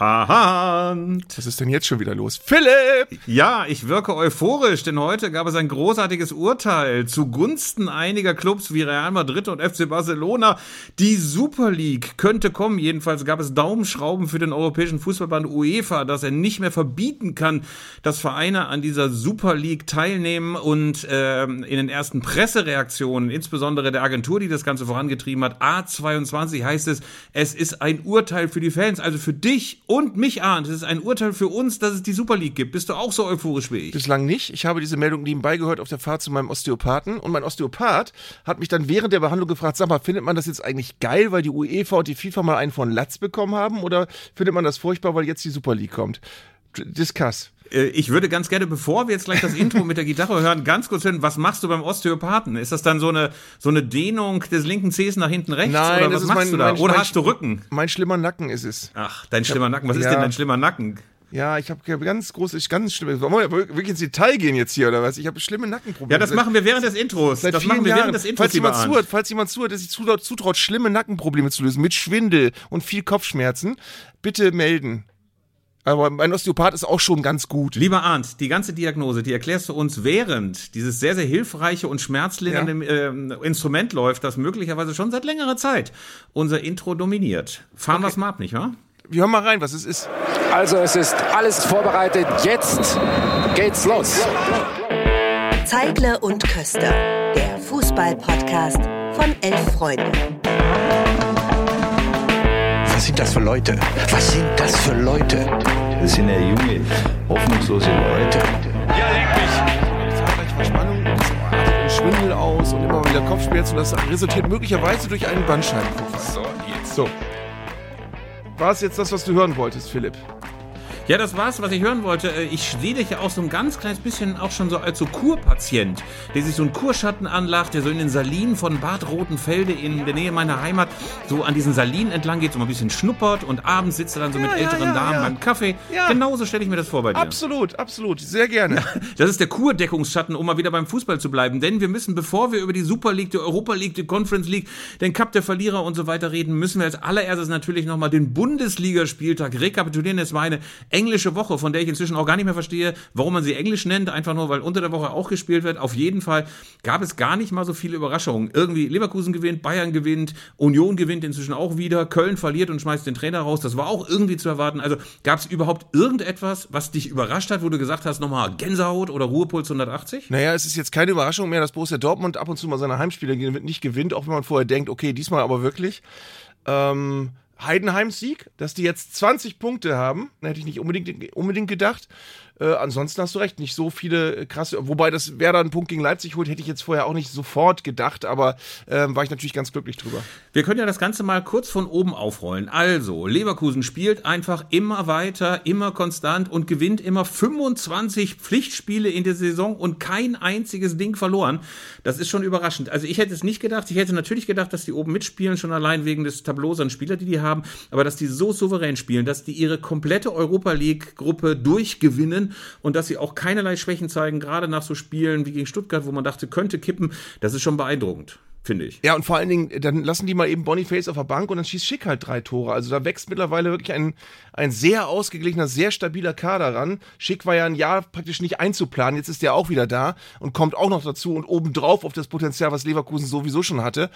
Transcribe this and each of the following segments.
Aha. Was ist denn jetzt schon wieder los? Philipp! Ja, ich wirke euphorisch, denn heute gab es ein großartiges Urteil zugunsten einiger Clubs wie Real Madrid und FC Barcelona. Die Super League könnte kommen. Jedenfalls gab es Daumenschrauben für den Europäischen Fußballband UEFA, dass er nicht mehr verbieten kann, dass Vereine an dieser Super League teilnehmen. Und äh, in den ersten Pressereaktionen, insbesondere der Agentur, die das Ganze vorangetrieben hat, A22 heißt es, es ist ein Urteil für die Fans, also für dich und mich ahnt. Es ist ein Urteil für uns, dass es die Super League gibt. Bist du auch so euphorisch wie ich? Bislang nicht. Ich habe diese Meldung nebenbei gehört auf der Fahrt zu meinem Osteopathen und mein Osteopath hat mich dann während der Behandlung gefragt, sag mal, findet man das jetzt eigentlich geil, weil die UEFA und die FIFA mal einen von Latz bekommen haben oder findet man das furchtbar, weil jetzt die Super League kommt? Discuss. Äh, ich würde ganz gerne, bevor wir jetzt gleich das Intro mit der Gitarre hören, ganz kurz hören, was machst du beim Osteopathen? Ist das dann so eine, so eine Dehnung des linken Zehs nach hinten rechts? Nein, oder was machst mein, du da? Mein, oder mein, hast du Rücken? Mein schlimmer Nacken ist es. Ach, dein schlimmer Nacken. Was ja. ist denn dein schlimmer Nacken? Ja, ich habe ganz groß, ich ganz schlimm. Wollen wir wirklich ins Detail gehen jetzt hier oder was? Ich habe schlimme Nackenprobleme. Ja, das machen wir während des Intros. Seit das vielen machen wir Jahren. während des Intros. Falls jemand, zuhört, falls jemand zuhört, der sich zutraut, zutraut, schlimme Nackenprobleme zu lösen, mit Schwindel und viel Kopfschmerzen, bitte melden. Aber mein Osteopath ist auch schon ganz gut. Lieber Arndt, die ganze Diagnose, die erklärst du uns während dieses sehr, sehr hilfreiche und schmerzlindernde ja. äh, Instrument läuft, das möglicherweise schon seit längerer Zeit unser Intro dominiert. Fahren okay. wir es mal ab, nicht wahr? Wir hören mal rein, was es ist. Also es ist alles vorbereitet. Jetzt geht's los. Zeigle und Köster, der Fußball-Podcast von elf Freunden. Was sind das für Leute? Was sind das für Leute? Das sind ja junge, hoffnungslose Leute. Ja, leck mich! Zahlreiche Verspannung, artet Schwindel aus und immer wieder Kopfschmerzen. Das resultiert möglicherweise durch einen Bandscheibenvorfall. So, jetzt. So. War es jetzt das, was du hören wolltest, Philipp? Ja, das war's, was ich hören wollte. Äh, ich sehe dich ja auch so ein ganz kleines bisschen auch schon so als so Kurpatient, der sich so einen Kurschatten anlacht, der so in den Salinen von Bad Rotenfelde in der Nähe meiner Heimat so an diesen Salinen entlang geht, so mal ein bisschen schnuppert und abends sitzt er dann so Ja, mit älteren ja, Damen ja. beim Kaffee. Ja. Genauso stelle ich mir das vor bei dir. Absolut, absolut. Sehr gerne. Das ist der Kurdeckungsschatten, um mal wieder beim Fußball zu bleiben. Denn wir müssen, bevor wir über die Super League, die Europa League, die Conference League, den Cup der Verlierer und so weiter reden, müssen wir als allererstes natürlich nochmal den Bundesligaspieltag rekapitulieren. Es war eine englische Woche, von der ich inzwischen auch gar nicht mehr verstehe, warum man sie Englisch nennt. Einfach nur, weil unter der Woche auch gespielt wird. Auf jeden Fall gab es gar nicht mal so viele Überraschungen. Irgendwie Leverkusen gewinnt, Bayern gewinnt, Union gewinnt inzwischen auch wieder, Köln verliert und schmeißt den Trainer raus. Das war auch irgendwie zu erwarten. Also gab es überhaupt irgendetwas, was dich überrascht hat, wo du gesagt hast, nochmal Gänsehaut oder Ruhepuls 180? Naja, es ist jetzt keine Überraschung mehr, dass Borussia Dortmund ab und zu mal seine Heimspiele nicht gewinnt, auch wenn man vorher denkt, okay, diesmal aber wirklich. Ähm, Heidenheims Sieg, dass die jetzt 20 Punkte haben, hätte ich nicht unbedingt, unbedingt gedacht. Äh, ansonsten hast du recht, nicht so viele äh, krasse, wobei das Werder einen Punkt gegen Leipzig holt, hätte ich jetzt vorher auch nicht sofort gedacht, aber ähm, war ich natürlich ganz glücklich drüber. Wir können ja das Ganze mal kurz von oben aufrollen. Also, Leverkusen spielt einfach immer weiter, immer konstant und gewinnt immer 25 Pflichtspiele in der Saison und kein einziges Ding verloren. Das ist schon überraschend. Also, ich hätte es nicht gedacht. Ich hätte natürlich gedacht, dass die oben mitspielen, schon allein wegen des Tableaus an Spieler, die die haben, aber dass die so souverän spielen, dass die ihre komplette Europa League-Gruppe durchgewinnen und dass sie auch keinerlei Schwächen zeigen, gerade nach so Spielen wie gegen Stuttgart, wo man dachte, könnte kippen. Das ist schon beeindruckend. Finde ich. Ja, und vor allen Dingen, dann lassen die mal eben Boniface auf der Bank und dann schießt Schick halt drei Tore. Also da wächst mittlerweile wirklich ein, ein sehr ausgeglichener, sehr stabiler Kader ran. Schick war ja ein Jahr praktisch nicht einzuplanen. Jetzt ist der auch wieder da und kommt auch noch dazu und obendrauf auf das Potenzial, was Leverkusen sowieso schon hatte.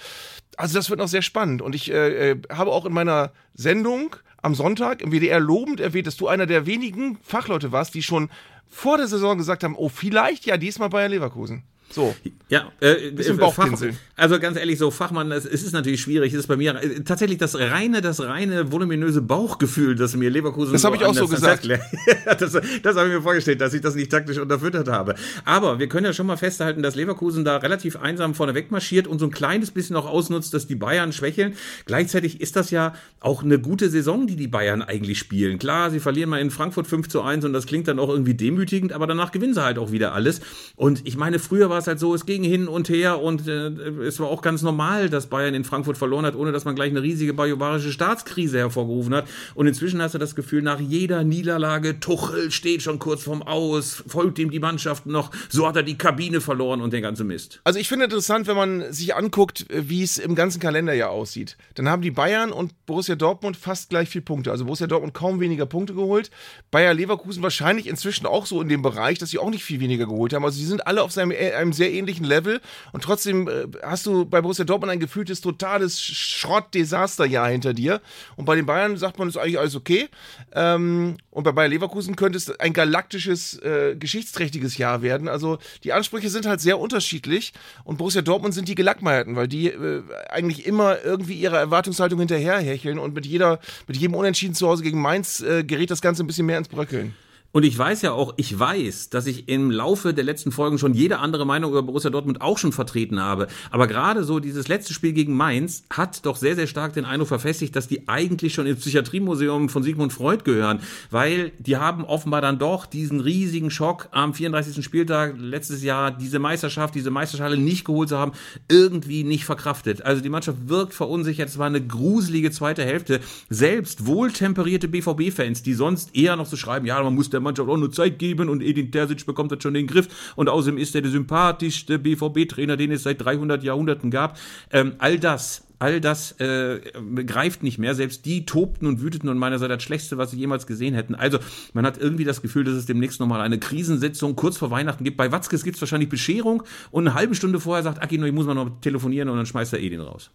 Also das wird noch sehr spannend. Und ich äh, äh, habe auch in meiner Sendung am Sonntag im WDR lobend erwähnt, dass du einer der wenigen Fachleute warst, die schon vor der Saison gesagt haben, oh, vielleicht ja diesmal Bayer Leverkusen. So. Ja, äh, Bisschen äh, Bauchpinseln. also ganz ehrlich, so Fachmann, es, es ist natürlich schwierig. Es ist bei mir äh, tatsächlich das reine, das reine voluminöse Bauchgefühl, das mir Leverkusen. Das habe ich auch so gesagt. das das habe ich mir vorgestellt, dass ich das nicht taktisch unterfüttert habe. Aber wir können ja schon mal festhalten, dass Leverkusen da relativ einsam vorne wegmarschiert und so ein kleines bisschen auch ausnutzt, dass die Bayern schwächeln. Gleichzeitig ist das ja auch eine gute Saison, die die Bayern eigentlich spielen. Klar, sie verlieren mal in Frankfurt 5 zu 1 und das klingt dann auch irgendwie demütigend, aber danach gewinnen sie halt auch wieder alles. Und ich meine, früher war war es halt so, es ging hin und her und äh, es war auch ganz normal, dass Bayern in Frankfurt verloren hat, ohne dass man gleich eine riesige bajuwarische Staatskrise hervorgerufen hat. Und inzwischen hast du das Gefühl, nach jeder Niederlage, Tuchel steht schon kurz vorm Aus, folgt ihm die Mannschaft noch, so hat er die Kabine verloren und den ganzen Mist. Also ich finde interessant, wenn man sich anguckt, wie es im ganzen Kalenderjahr aussieht. Dann haben die Bayern und Borussia Dortmund fast gleich viel Punkte. Also Borussia Dortmund kaum weniger Punkte geholt. Bayer Leverkusen wahrscheinlich inzwischen auch so in dem Bereich, dass sie auch nicht viel weniger geholt haben. Also die sind alle auf seinem, äh, einem sehr ähnlichen Level und trotzdem äh, hast du bei Borussia Dortmund ein gefühltes totales Schrott-Desasterjahr hinter dir und bei den Bayern sagt man, ist eigentlich alles okay. Ähm, und bei Bayer Leverkusen könnte es ein galaktisches, äh, geschichtsträchtiges Jahr werden. Also die Ansprüche sind halt sehr unterschiedlich und Borussia Dortmund sind die Gelackmeierten, weil die äh, eigentlich immer irgendwie ihrer Erwartungshaltung hinterherhecheln und mit jeder, mit jedem Unentschieden zu Hause gegen Mainz äh, gerät das Ganze ein bisschen mehr ins Bröckeln. Und ich weiß ja auch, ich weiß, dass ich im Laufe der letzten Folgen schon jede andere Meinung über Borussia Dortmund auch schon vertreten habe. Aber gerade so dieses letzte Spiel gegen Mainz hat doch sehr, sehr stark den Eindruck verfestigt, dass die eigentlich schon ins Psychiatriemuseum von Sigmund Freud gehören. Weil die haben offenbar dann doch diesen riesigen Schock am 34. Spieltag letztes Jahr, diese Meisterschaft, diese Meisterschale nicht geholt zu haben, irgendwie nicht verkraftet. Also die Mannschaft wirkt verunsichert. Es war eine gruselige zweite Hälfte. Selbst wohltemperierte BVB-Fans, die sonst eher noch so schreiben, ja, man muss der Mannschaft auch nur Zeit geben und Edin Terzic bekommt das schon in den Griff und außerdem ist er der sympathischste BVB-Trainer, den es seit 300 Jahrhunderten gab. Ähm, all das all das äh, greift nicht mehr. Selbst die tobten und wüteten und meiner Seite das Schlechteste, was sie jemals gesehen hätten. Also man hat irgendwie das Gefühl, dass es demnächst nochmal eine Krisensitzung kurz vor Weihnachten gibt. Bei Watzkes gibt es wahrscheinlich Bescherung und eine halbe Stunde vorher sagt Akino, ich muss mal noch telefonieren und dann schmeißt er Edin raus.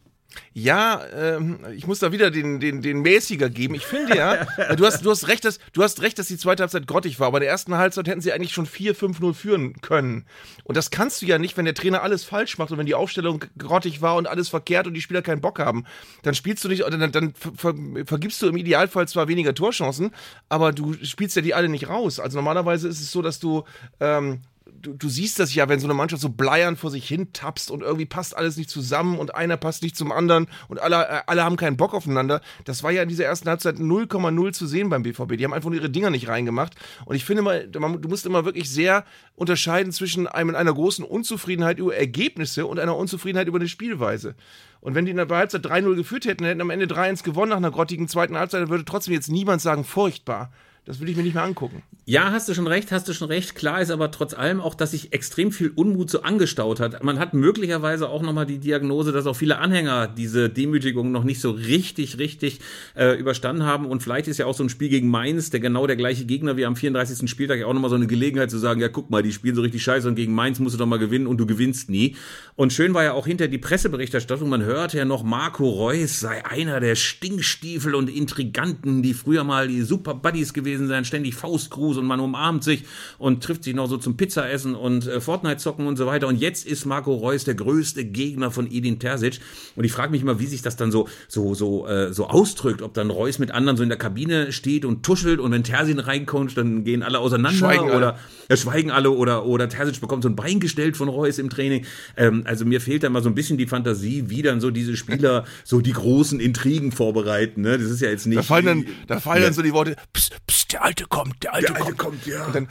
Ja, ähm, ich muss da wieder den, den, den Mäßiger geben. Ich finde ja, du hast, du, hast recht, dass, du hast recht, dass die zweite Halbzeit grottig war, aber in der ersten Halbzeit hätten sie eigentlich schon 4-5-0 führen können. Und das kannst du ja nicht, wenn der Trainer alles falsch macht und wenn die Aufstellung grottig war und alles verkehrt und die Spieler keinen Bock haben. Dann spielst du nicht, oder dann, dann ver, vergibst du im Idealfall zwar weniger Torchancen, aber du spielst ja die alle nicht raus. Also normalerweise ist es so, dass du ähm, du, du siehst das ja, wenn so eine Mannschaft so bleiern vor sich hin tapst und irgendwie passt alles nicht zusammen und einer passt nicht zum anderen und alle, äh, alle haben keinen Bock aufeinander. Das war ja in dieser ersten Halbzeit 0,0 zu sehen beim BVB. Die haben einfach nur ihre Dinger nicht reingemacht. Und ich finde mal, du musst immer wirklich sehr unterscheiden zwischen einem, einer großen Unzufriedenheit über Ergebnisse und einer Unzufriedenheit über eine Spielweise. Und wenn die in der Halbzeit 3-0 geführt hätten, hätten am Ende 3-1 gewonnen nach einer grottigen zweiten Halbzeit, dann würde trotzdem jetzt niemand sagen, furchtbar. Das will ich mir nicht mehr angucken. Ja, hast du schon recht, hast du schon recht. Klar ist aber trotz allem auch, dass sich extrem viel Unmut so angestaut hat. Man hat möglicherweise auch nochmal die Diagnose, dass auch viele Anhänger diese Demütigung noch nicht so richtig, richtig äh, überstanden haben. Und vielleicht ist ja auch so ein Spiel gegen Mainz, der genau der gleiche Gegner wie am 34. Spieltag, ja auch nochmal so eine Gelegenheit zu sagen, ja, guck mal, die spielen so richtig scheiße und gegen Mainz musst du doch mal gewinnen und du gewinnst nie. Und schön war ja auch hinter die Presseberichterstattung, man hörte ja noch, Marco Reus sei einer der Stinkstiefel und Intriganten, die früher mal die Super Buddies gewesen seien, ständig Faustgruß und man umarmt sich und trifft sich noch so zum Pizzaessen und äh, Fortnite zocken und so weiter. Und jetzt ist Marco Reus der größte Gegner von Edin Terzic. Und ich frage mich immer, wie sich das dann so, so, so, äh, so ausdrückt, ob dann Reus mit anderen so in der Kabine steht und tuschelt und wenn Terzic reinkommt, dann gehen alle auseinander Schweigen oder alle. ja, schweigen alle oder, oder Terzic bekommt so ein Bein gestellt von Reus im Training. Ähm, also mir fehlt da mal so ein bisschen die Fantasie, wie dann so diese Spieler so die großen Intrigen vorbereiten. Ne? Das ist ja jetzt nicht. Da fallen dann, da fallen dann so die Worte, pst, pst, der Alte kommt, der Alte Der Alte kommt. kommt, ja. Und dann,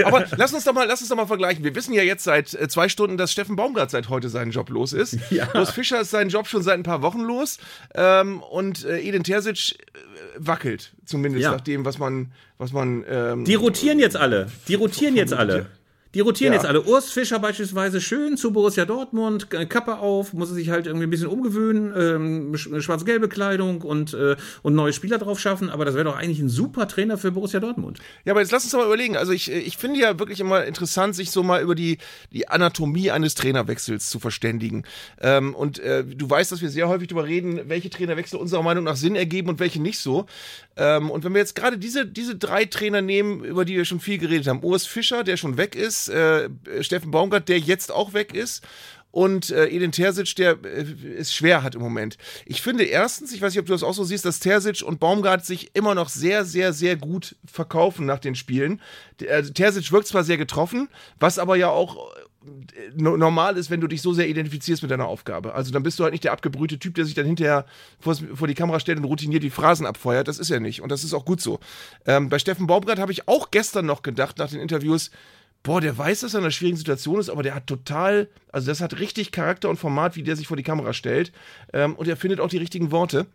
aber lass uns doch mal, lass uns doch mal vergleichen. Wir wissen ja jetzt seit äh, zwei Stunden, dass Steffen Baumgart seit heute seinen Job los ist. Ja. Urs Fischer ist seinen Job schon seit ein paar Wochen los. Ähm, und äh, Edin Terzic äh, wackelt, zumindest Ja. nach dem, was man, was man. Ähm, Die rotieren jetzt alle. Die rotieren jetzt alle. Die rotieren Ja. jetzt alle. Urs Fischer beispielsweise schön zu Borussia Dortmund, äh, Kappe auf, muss er sich halt irgendwie ein bisschen umgewöhnen, ähm, sch- schwarz-gelbe Kleidung und, äh, und neue Spieler drauf schaffen, aber das wäre doch eigentlich ein super Trainer für Borussia Dortmund. Ja, aber jetzt lass uns doch mal überlegen. Also ich, ich finde ja wirklich immer interessant, sich so mal über die, die Anatomie eines Trainerwechsels zu verständigen. Ähm, und äh, du weißt, dass wir sehr häufig darüber reden, welche Trainerwechsel unserer Meinung nach Sinn ergeben und welche nicht so. Ähm, und wenn wir jetzt gerade diese, diese drei Trainer nehmen, über die wir schon viel geredet haben, Urs Fischer, der schon weg ist, äh, Steffen Baumgart, der jetzt auch weg ist, und äh, Edin Terzic, der äh, es schwer hat im Moment. Ich finde erstens, ich weiß nicht, ob du das auch so siehst, dass Terzic und Baumgart sich immer noch sehr, sehr, sehr gut verkaufen nach den Spielen. Der, äh, Terzic wirkt zwar sehr getroffen, was aber ja auch äh, no- normal ist, wenn du dich so sehr identifizierst mit deiner Aufgabe. Also dann bist du halt nicht der abgebrühte Typ, der sich dann hinterher vors- vor die Kamera stellt und routiniert die Phrasen abfeuert. Das ist er nicht und das ist auch gut so. Ähm, bei Steffen Baumgart habe ich auch gestern noch gedacht, nach den Interviews, boah, der weiß, dass er in einer schwierigen Situation ist, aber der hat total, also das hat richtig Charakter und Format, wie der sich vor die Kamera stellt. Ähm, und er findet auch die richtigen Worte.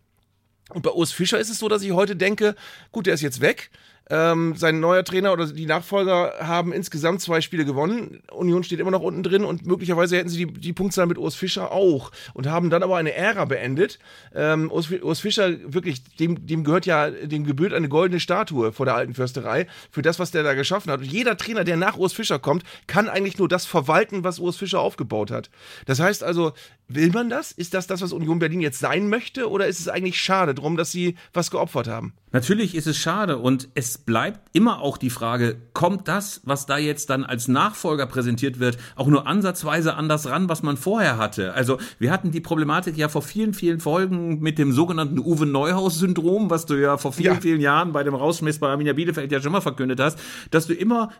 Und bei Urs Fischer ist es so, dass ich heute denke, gut, der ist jetzt weg. Ähm, sein neuer Trainer oder die Nachfolger haben insgesamt zwei Spiele gewonnen. Union steht immer noch unten drin und möglicherweise hätten sie die, die Punktzahl mit Urs Fischer auch und haben dann aber eine Ära beendet. Ähm, Urs, Urs, Fischer, wirklich, dem, dem gehört ja, dem gebührt eine goldene Statue vor der alten Fürsterei für das, was der da geschaffen hat. Und jeder Trainer, der nach Urs Fischer kommt, kann eigentlich nur das verwalten, was Urs Fischer aufgebaut hat. Das heißt also, will man das? Ist das das, was Union Berlin jetzt sein möchte? Oder ist es eigentlich schade drum, dass sie was geopfert haben? Natürlich ist es schade und es bleibt immer auch die Frage, kommt das, was da jetzt dann als Nachfolger präsentiert wird, auch nur ansatzweise an das ran, was man vorher hatte? Also wir hatten die Problematik ja vor vielen, vielen Folgen mit dem sogenannten Uwe Neuhaus-Syndrom, was du ja vor vielen, Ja. vielen Jahren bei dem Rausschmiss bei Arminia Bielefeld ja schon mal verkündet hast, dass du immer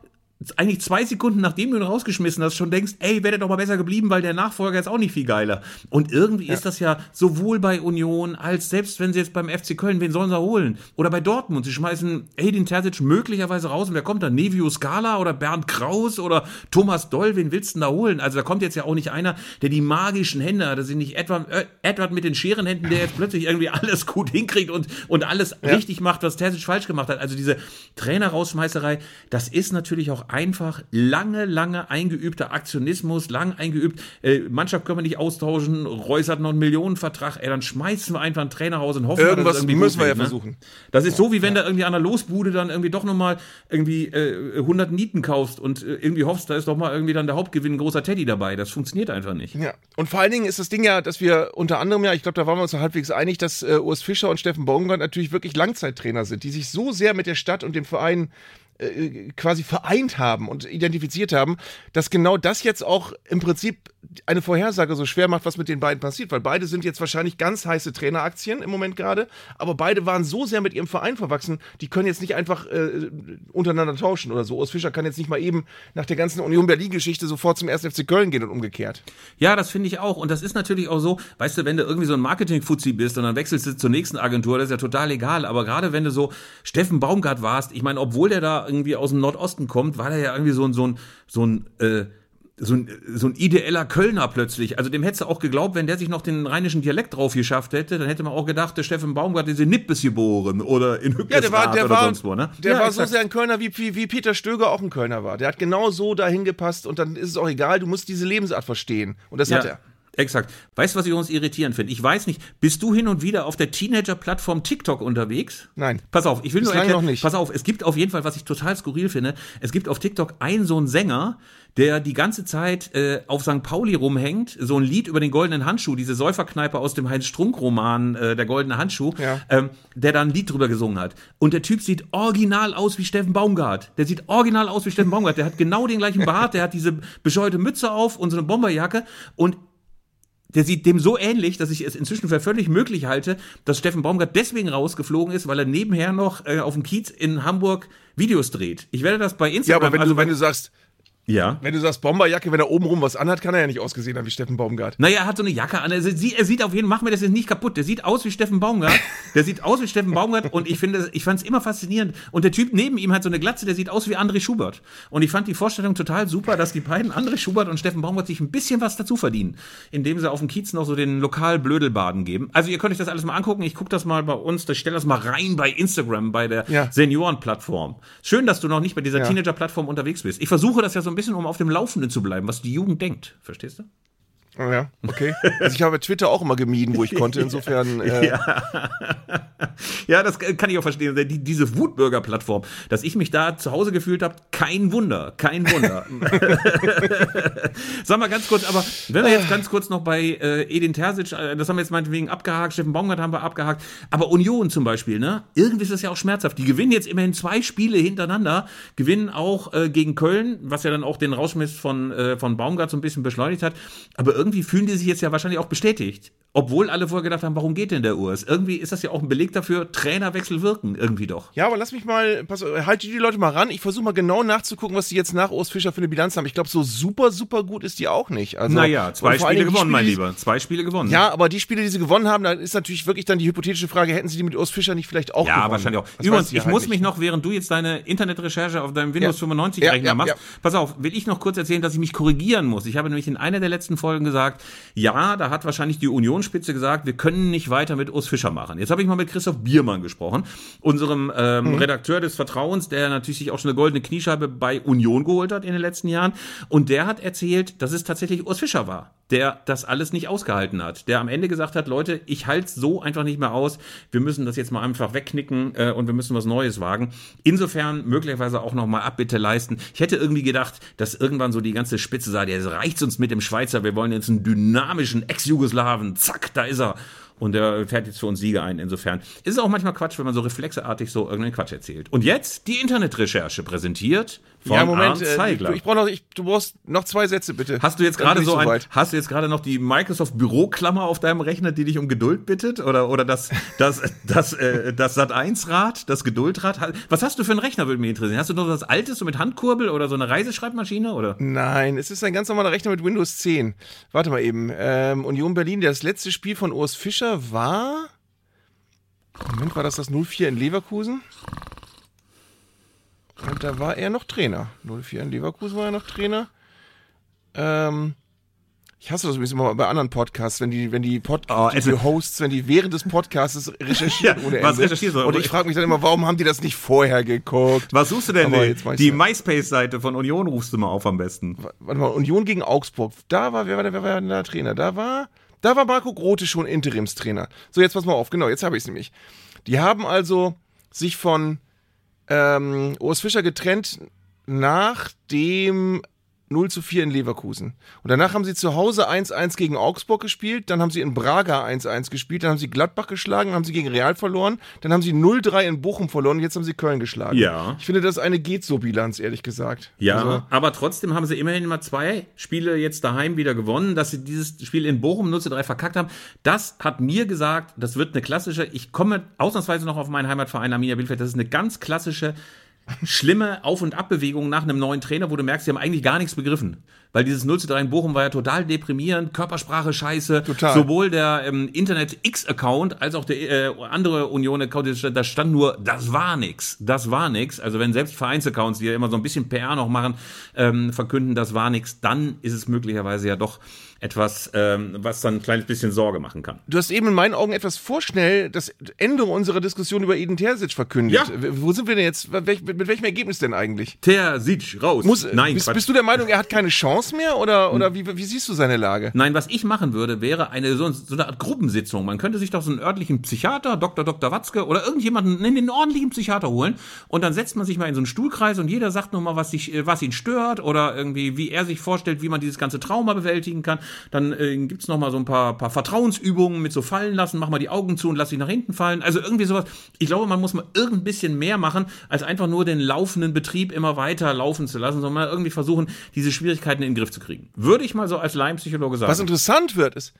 eigentlich zwei Sekunden nachdem du ihn rausgeschmissen hast, schon denkst, ey, wäre der doch mal besser geblieben, weil der Nachfolger ist auch nicht viel geiler. Und irgendwie ist das ja sowohl bei Union als selbst wenn sie jetzt beim FC Köln, wen sollen sie holen? Oder bei Dortmund, sie schmeißen Edin Terzic möglicherweise raus und wer kommt da? Nevio Scala oder Bernd Kraus oder Thomas Doll, wen willst du denn da holen? Also da kommt jetzt ja auch nicht einer, der die magischen Hände hat, das sind nicht Edward, äh, Edward mit den Scherenhänden, der jetzt plötzlich irgendwie alles gut hinkriegt und, und alles richtig macht, was Terzic falsch gemacht hat. Also diese Trainer-Rausschmeißerei, das ist natürlich auch einfach lange, lange eingeübter Aktionismus, lang eingeübt. Äh, Mannschaft können wir nicht austauschen, Reus hat noch einen Millionenvertrag, ey, dann schmeißen wir einfach einen Trainer raus und hoffen, dass Irgendwas irgendwie müssen wir ja ne? versuchen. Das ist so, wie wenn du irgendwie an der Losbude dann irgendwie doch nochmal irgendwie äh, 100 Nieten kaufst und äh, irgendwie hoffst, da ist doch mal irgendwie dann der Hauptgewinn ein großer Teddy dabei. Das funktioniert einfach nicht. Ja, und vor allen Dingen ist das Ding ja, dass wir unter anderem ja, ich glaube, da waren wir uns so halbwegs einig, dass äh, Urs Fischer und Steffen Baumgart natürlich wirklich Langzeittrainer sind, die sich so sehr mit der Stadt und dem Verein äh, quasi vereint haben und identifiziert haben, dass genau das jetzt auch im Prinzip eine Vorhersage so schwer macht, was mit den beiden passiert, weil beide sind jetzt wahrscheinlich ganz heiße Traineraktien im Moment gerade, aber beide waren so sehr mit ihrem Verein verwachsen, die können jetzt nicht einfach äh, untereinander tauschen oder so. Urs Fischer kann jetzt nicht mal eben nach der ganzen Union Berlin-Geschichte sofort zum 1. FC Köln gehen und umgekehrt. Ja, das finde ich auch. Und das ist natürlich auch so, weißt du, wenn du irgendwie so ein Marketing-Fuzzi bist und dann wechselst du zur nächsten Agentur, das ist ja total egal. Aber gerade wenn du so Steffen Baumgart warst, ich meine, obwohl der da irgendwie aus dem Nordosten kommt, war der ja irgendwie so ein, so ein, so ein, äh, so ein, so ein ideeller Kölner plötzlich. Also dem hättest du auch geglaubt, wenn der sich noch den rheinischen Dialekt drauf geschafft hätte, dann hätte man auch gedacht, der Steffen Baumgart ist in Nippes geboren oder in Ja, der war, der oder war, sonst wo, ne? der ja, war so exakt. sehr ein Kölner, wie, wie, wie Peter Stöger auch ein Kölner war. Der hat genau so dahin gepasst und dann ist es auch egal, du musst diese Lebensart verstehen. Und das hat er. Exakt. Weißt du, was ich uns irritierend finde? Ich weiß nicht, bist du hin und wieder auf der Teenager-Plattform TikTok unterwegs? Nein. Pass auf, ich will nur Bislang erklären, noch nicht. pass auf, es gibt auf jeden Fall, was ich total skurril finde, es gibt auf TikTok einen so einen Sänger, der die ganze Zeit äh, auf St. Pauli rumhängt, so ein Lied über den goldenen Handschuh, diese Säuferkneipe aus dem Heinz-Strunk-Roman, äh, der goldene Handschuh, Ja. ähm, der da ein Lied drüber gesungen hat. Und der Typ sieht original aus wie Steffen Baumgart. Der sieht original aus wie Steffen Baumgart. Der hat genau den gleichen Bart, der hat diese bescheuerte Mütze auf und so eine Bomberjacke und der sieht dem so ähnlich, dass ich es inzwischen für völlig möglich halte, dass Steffen Baumgart deswegen rausgeflogen ist, weil er nebenher noch äh, auf dem Kiez in Hamburg Videos dreht. Ich werde das bei Ja, Instagram. aber wenn, also du, wenn du sagst, ja. wenn du sagst Bomberjacke, wenn er obenrum was anhat, kann er ja nicht ausgesehen haben wie Steffen Baumgart. Naja, er hat so eine Jacke an. Er sieht, er sieht auf jeden Fall, mach mir das jetzt nicht kaputt. Der sieht aus wie Steffen Baumgart. Der sieht aus wie Steffen Baumgart und ich finde, ich fand es immer faszinierend. Und der Typ neben ihm hat so eine Glatze, der sieht aus wie André Schubert. Und ich fand die Vorstellung total super, dass die beiden, André Schubert und Steffen Baumgart, sich ein bisschen was dazu verdienen, indem sie auf dem Kiez noch so den lokal Blödelbaden geben. Also ihr könnt euch das alles mal angucken. Ich gucke das mal bei uns, ich stelle das mal rein bei Instagram, bei der Ja. Seniorenplattform. Schön, dass du noch nicht bei dieser Ja. Teenager-Plattform unterwegs bist. Ich versuche das ja so ein bisschen, um auf dem Laufenden zu bleiben, was die Jugend denkt. Verstehst du? Oh ja, okay. Also ich habe Twitter auch immer gemieden, wo ich konnte. Insofern. Äh, Ja, das kann ich auch verstehen. Die, diese Wutbürger-Plattform, dass ich mich da zu Hause gefühlt habe, kein Wunder, kein Wunder. Sag mal ganz kurz, aber wenn wir jetzt ganz kurz noch bei äh, Edin Terzic, äh, das haben wir jetzt meinetwegen abgehakt, Steffen Baumgart haben wir abgehakt, aber Union zum Beispiel, ne? Irgendwie ist das ja auch schmerzhaft. Die gewinnen jetzt immerhin zwei Spiele hintereinander, gewinnen auch äh, gegen Köln, was ja dann auch den Rauschmiss von, äh, von Baumgart so ein bisschen beschleunigt hat, aber irgendwie fühlen die sich jetzt ja wahrscheinlich auch bestätigt. Obwohl alle vorher gedacht haben, warum geht denn der Urs? Irgendwie ist das ja auch ein Beleg dafür, Trainerwechsel wirken irgendwie doch. Ja, aber lass mich mal, pass, halte die Leute mal ran. Ich versuche mal genau nachzugucken, was die jetzt nach Urs Fischer für eine Bilanz haben. Ich glaube, so super, super gut ist die auch nicht. Also, naja, zwei Spiele gewonnen, mein die- Lieber. Zwei Spiele gewonnen. Ja, aber die Spiele, die sie gewonnen haben, da ist natürlich wirklich dann die hypothetische Frage, hätten sie die mit Urs Fischer nicht vielleicht auch Ja, gewonnen? wahrscheinlich auch. Das Übrigens, ich halt muss nicht. mich noch, während du jetzt deine Internetrecherche auf deinem Windows Ja. 95 Ja, Rechner ja, machst, ja. pass auf, will ich noch kurz erzählen, dass ich mich korrigieren muss. Ich habe nämlich in einer der letzten Folgen gesagt, ja, da hat wahrscheinlich die Unionsspitze gesagt, wir können nicht weiter mit Urs Fischer machen. Jetzt habe ich mal mit Christoph Biermann gesprochen, unserem ähm, Mhm. Redakteur des Vertrauens, der natürlich sich auch schon eine goldene Kniescheibe bei Union geholt hat in den letzten Jahren. Und der hat erzählt, dass es tatsächlich Urs Fischer war, der das alles nicht ausgehalten hat. Der am Ende gesagt hat, Leute, ich halte so einfach nicht mehr aus. Wir müssen das jetzt mal einfach wegknicken äh, und wir müssen was Neues wagen. Insofern möglicherweise auch nochmal Abbitte leisten. Ich hätte irgendwie gedacht, dass irgendwann so die ganze Spitze sagt, jetzt reicht's uns mit dem Schweizer, wir wollen jetzt einen dynamischen Ex-Jugoslawen. Zack, da ist er. Und der fährt jetzt für uns Siege ein. Insofern ist es auch manchmal Quatsch, wenn man so reflexartig so irgendeinen Quatsch erzählt. Und jetzt die Internetrecherche präsentiert von Ja, Moment, äh, ich, brauche noch, ich, du brauchst noch zwei Sätze, bitte. Hast du jetzt gerade ich so ein, hast du jetzt gerade noch die Microsoft Büroklammer auf deinem Rechner, die dich um Geduld bittet? Oder, oder das, das, das, äh, das Sat1-Rad, das Geduldrad? Was hast du für einen Rechner, würde mich interessieren? Hast du noch was Altes, so mit Handkurbel oder so eine Reiseschreibmaschine? Oder? Nein, es ist ein ganz normaler Rechner mit Windows 10. Warte mal eben. Ähm, Union Berlin, das letzte Spiel von Urs Fischer war. Moment, war das das 04 in Leverkusen? Und da war er noch Trainer. 04 in Leverkusen war er noch Trainer. Ähm. Ich hasse das übrigens immer bei anderen Podcasts, wenn die, wenn die, Pod Oh, die, es die Hosts, wenn die während des Podcasts recherchieren Ja, ohne was Ende. recherchierst du? Und ich frage mich dann immer, warum haben die das nicht vorher geguckt? Was suchst du denn? Weiß Die. MySpace-Seite von Union rufst du mal auf am besten. warte mal, Union gegen Augsburg. Da war, wer war der, wer war denn der Trainer? Da war, da war Marco Grote schon Interimstrainer. So, jetzt pass mal auf, genau, jetzt habe ich es nämlich. Die haben also sich von ähm, Urs Fischer getrennt nach dem 0 zu 4 in Leverkusen. Und danach haben sie zu Hause 1-1 gegen Augsburg gespielt, dann haben sie in Braga 1-1 gespielt, dann haben sie Gladbach geschlagen, dann haben sie gegen Real verloren, dann haben sie 0-3 in Bochum verloren und jetzt haben sie Köln geschlagen. Ja. Ich finde, das ist eine Geht-so-Bilanz, ehrlich gesagt. Ja, Also, aber trotzdem haben sie immerhin mal zwei Spiele jetzt daheim wieder gewonnen. Dass sie dieses Spiel in Bochum 0 zu 3 verkackt haben, das hat mir gesagt, das wird eine klassische, ich komme ausnahmsweise noch auf meinen Heimatverein Arminia Bielefeld, das ist eine ganz klassische schlimme Auf- und Abbewegung nach einem neuen Trainer, wo du merkst, die haben eigentlich gar nichts begriffen. Weil dieses 0 zu 3 in Bochum war ja total deprimierend, Körpersprache scheiße. Total. Sowohl der ähm, Internet-X-Account als auch der äh, andere Union-Account, da stand nur, das war nix. Das war nix. Also wenn selbst Vereinsaccounts, die ja immer so ein bisschen PR noch machen, ähm, verkünden, das war nix, dann ist es möglicherweise ja doch etwas, ähm, was dann ein kleines bisschen Sorge machen kann. Du hast eben in meinen Augen etwas vorschnell das Ende unserer Diskussion über Eden Terzic verkündet. Ja. Wo sind wir denn jetzt? Welch, mit, welchem Ergebnis denn eigentlich? Terzic, raus. Muss, Nein, bist, bist du der Meinung, er hat keine Chance mehr? Oder, oder wie, wie siehst du seine Lage? Nein, was ich machen würde, wäre eine so, so eine Art Gruppensitzung. Man könnte sich doch so einen örtlichen Psychiater, Dr. Dr. Watzke oder irgendjemanden, nennen den ordentlichen Psychiater holen und dann setzt man sich mal in so einen Stuhlkreis und jeder sagt nur mal, was, sich, was ihn stört oder irgendwie, wie er sich vorstellt, wie man dieses ganze Trauma bewältigen kann. Dann äh, gibt's noch mal so ein paar, paar Vertrauensübungen mit so fallen lassen, mach mal die Augen zu und lass dich nach hinten fallen. Also irgendwie sowas. Ich glaube, man muss mal irgendein bisschen mehr machen, als einfach nur den laufenden Betrieb immer weiter laufen zu lassen, sondern mal irgendwie versuchen, diese Schwierigkeiten in den Griff zu kriegen. Würde ich mal so als Laienpsychologe sagen. Was interessant wird, ist,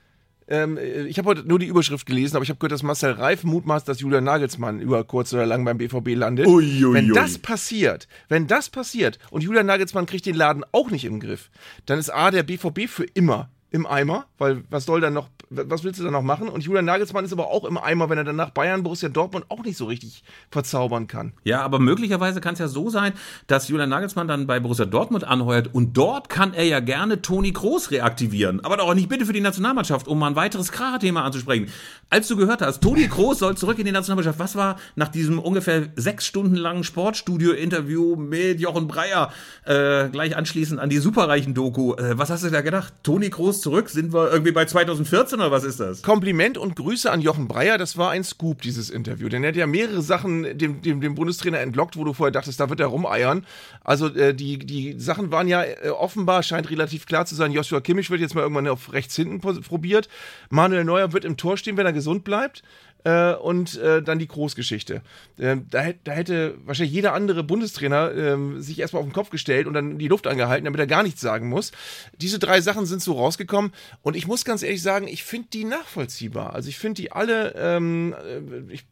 ähm, ich habe heute nur die Überschrift gelesen, aber ich habe gehört, dass Marcel Reif mutmaßt, dass Julian Nagelsmann über kurz oder lang beim BVB landet. Ui, ui, wenn das passiert, wenn das passiert und Julian Nagelsmann kriegt den Laden auch nicht im Griff, dann ist A, der BVB für immer im Eimer, weil was soll dann noch, was willst du dann noch machen? Und Julian Nagelsmann ist aber auch im Eimer, wenn er dann nach Bayern, Borussia Dortmund auch nicht so richtig verzaubern kann. Ja, aber möglicherweise kann es ja so sein, dass Julian Nagelsmann dann bei Borussia Dortmund anheuert und dort kann er ja gerne Toni Kroos reaktivieren. Aber doch nicht bitte für die Nationalmannschaft, um mal ein weiteres Kracher-Thema anzusprechen. Als du gehört hast, Toni Kroos soll zurück in die Nationalmannschaft, was war nach diesem ungefähr sechs Stunden langen Sportstudio-Interview mit Jochen Breyer, äh, gleich anschließend an die Superreichen-Doku, äh, was hast du da gedacht? Toni Kroos zurück? Sind wir irgendwie bei 2014 oder was ist das? Kompliment und Grüße an Jochen Breyer. Das war ein Scoop, dieses Interview. Denn er hat ja mehrere Sachen dem, dem, dem Bundestrainer entlockt, wo du vorher dachtest, da wird er rumeiern. Also äh, die, die Sachen waren ja äh, offenbar, scheint relativ klar zu sein. Joshua Kimmich wird jetzt mal irgendwann auf rechts hinten probiert. Manuel Neuer wird im Tor stehen, wenn er gesund bleibt. Äh, und äh, dann die Großgeschichte. Äh, da, da, hätte wahrscheinlich jeder andere Bundestrainer äh, sich erstmal auf den Kopf gestellt und dann die Luft angehalten, damit er gar nichts sagen muss. Diese drei Sachen sind so rausgekommen und ich muss ganz ehrlich sagen, ich finde die nachvollziehbar. Also ich finde die alle, ähm, äh, ich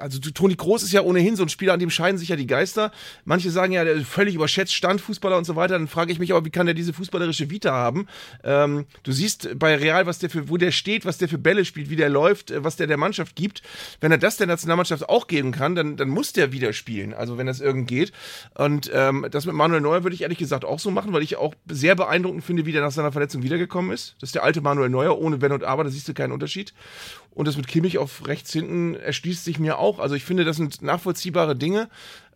also Toni Groß ist ja ohnehin so ein Spieler, an dem scheiden sich ja die Geister. Manche sagen ja, der völlig überschätzt Stand, Fußballer und so weiter. Dann frage ich mich aber, wie kann der diese fußballerische Vita haben? Ähm, du siehst bei Real, was der für, wo der steht, was der für Bälle spielt, wie der läuft, was der der Mannschaft gibt. Wenn er das der Nationalmannschaft auch geben kann, dann, dann muss der wieder spielen. Also wenn das irgend geht. Und ähm, das mit Manuel Neuer würde ich ehrlich gesagt auch so machen, weil ich auch sehr beeindruckend finde, wie der nach seiner Verletzung wiedergekommen ist. Das ist der alte Manuel Neuer ohne Wenn und Aber, da siehst du keinen Unterschied. Und das mit Kimmich auf rechts hinten erschließt sich mir auch. Also ich finde, das sind nachvollziehbare Dinge.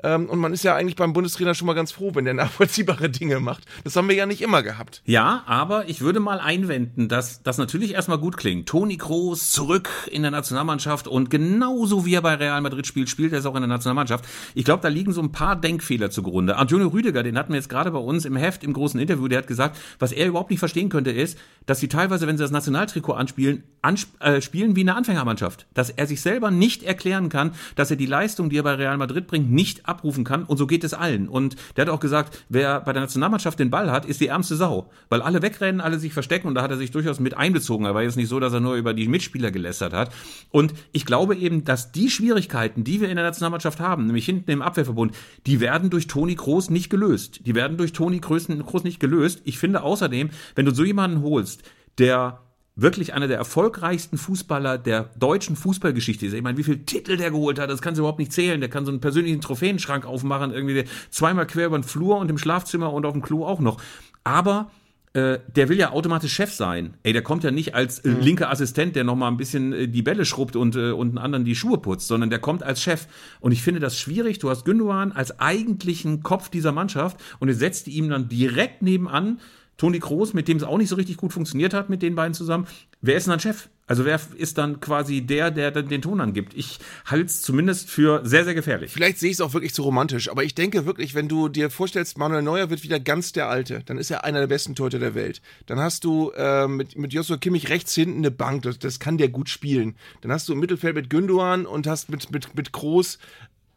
Ähm, und man ist ja eigentlich beim Bundestrainer schon mal ganz froh, wenn der nachvollziehbare Dinge macht. Das haben wir ja nicht immer gehabt. Ja, aber ich würde mal einwenden, dass das natürlich erstmal gut klingt. Toni Kroos zurück in der Nationalmannschaft und genauso wie er bei Real Madrid spielt, spielt er es auch in der Nationalmannschaft. Ich glaube, da liegen so ein paar Denkfehler zugrunde. Antonio Rüdiger, den hatten wir jetzt gerade bei uns im Heft im großen Interview, der hat gesagt, was er überhaupt nicht verstehen könnte, ist, dass sie teilweise, wenn sie das Nationaltrikot anspielen, ansp äh, wie eine Anfängermannschaft. Dass er sich selber nicht erklären kann, dass er die Leistung, die er bei Real Madrid bringt, nicht abrufen kann. Und so geht es allen. Und der hat auch gesagt, wer bei der Nationalmannschaft den Ball hat, ist die ärmste Sau. Weil alle wegrennen, alle sich verstecken. Und da hat er sich durchaus mit einbezogen. Er war jetzt nicht so, dass er nur über die Mitspieler gelästert hat. Und ich glaube eben, dass die Schwierigkeiten, die wir in der Nationalmannschaft haben, nämlich hinten im Abwehrverbund, die werden durch Toni Kroos nicht gelöst. Die werden durch Toni Kroos nicht gelöst. Ich finde außerdem, wenn du so jemanden holst, der wirklich einer der erfolgreichsten Fußballer der deutschen Fußballgeschichte ist. Ich meine, wie viele Titel der geholt hat, das kannst du überhaupt nicht zählen. Der kann so einen persönlichen Trophäenschrank aufmachen, irgendwie zweimal quer über den Flur und im Schlafzimmer und auf dem Klo auch noch. Aber äh, der will ja automatisch Chef sein. Ey, der kommt ja nicht als äh, mhm. linker Assistent, der nochmal ein bisschen äh, die Bälle schrubbt und, äh, und einen anderen die Schuhe putzt, sondern der kommt als Chef. Und ich finde das schwierig. Du hast Gündogan als eigentlichen Kopf dieser Mannschaft und er setzt ihm dann direkt nebenan Toni Kroos, mit dem es auch nicht so richtig gut funktioniert hat, mit den beiden zusammen. Wer ist denn dann Chef? Also wer ist dann quasi der, der den Ton angibt? Ich halte es zumindest für sehr, sehr gefährlich. Vielleicht sehe ich es auch wirklich zu romantisch, aber ich denke wirklich, wenn du dir vorstellst, Manuel Neuer wird wieder ganz der Alte, dann ist er einer der besten Torhüter der Welt. Dann hast du äh, mit, mit Joshua Kimmich rechts hinten eine Bank, das, das kann der gut spielen. Dann hast du im Mittelfeld mit Gündogan und hast mit, mit, mit Groß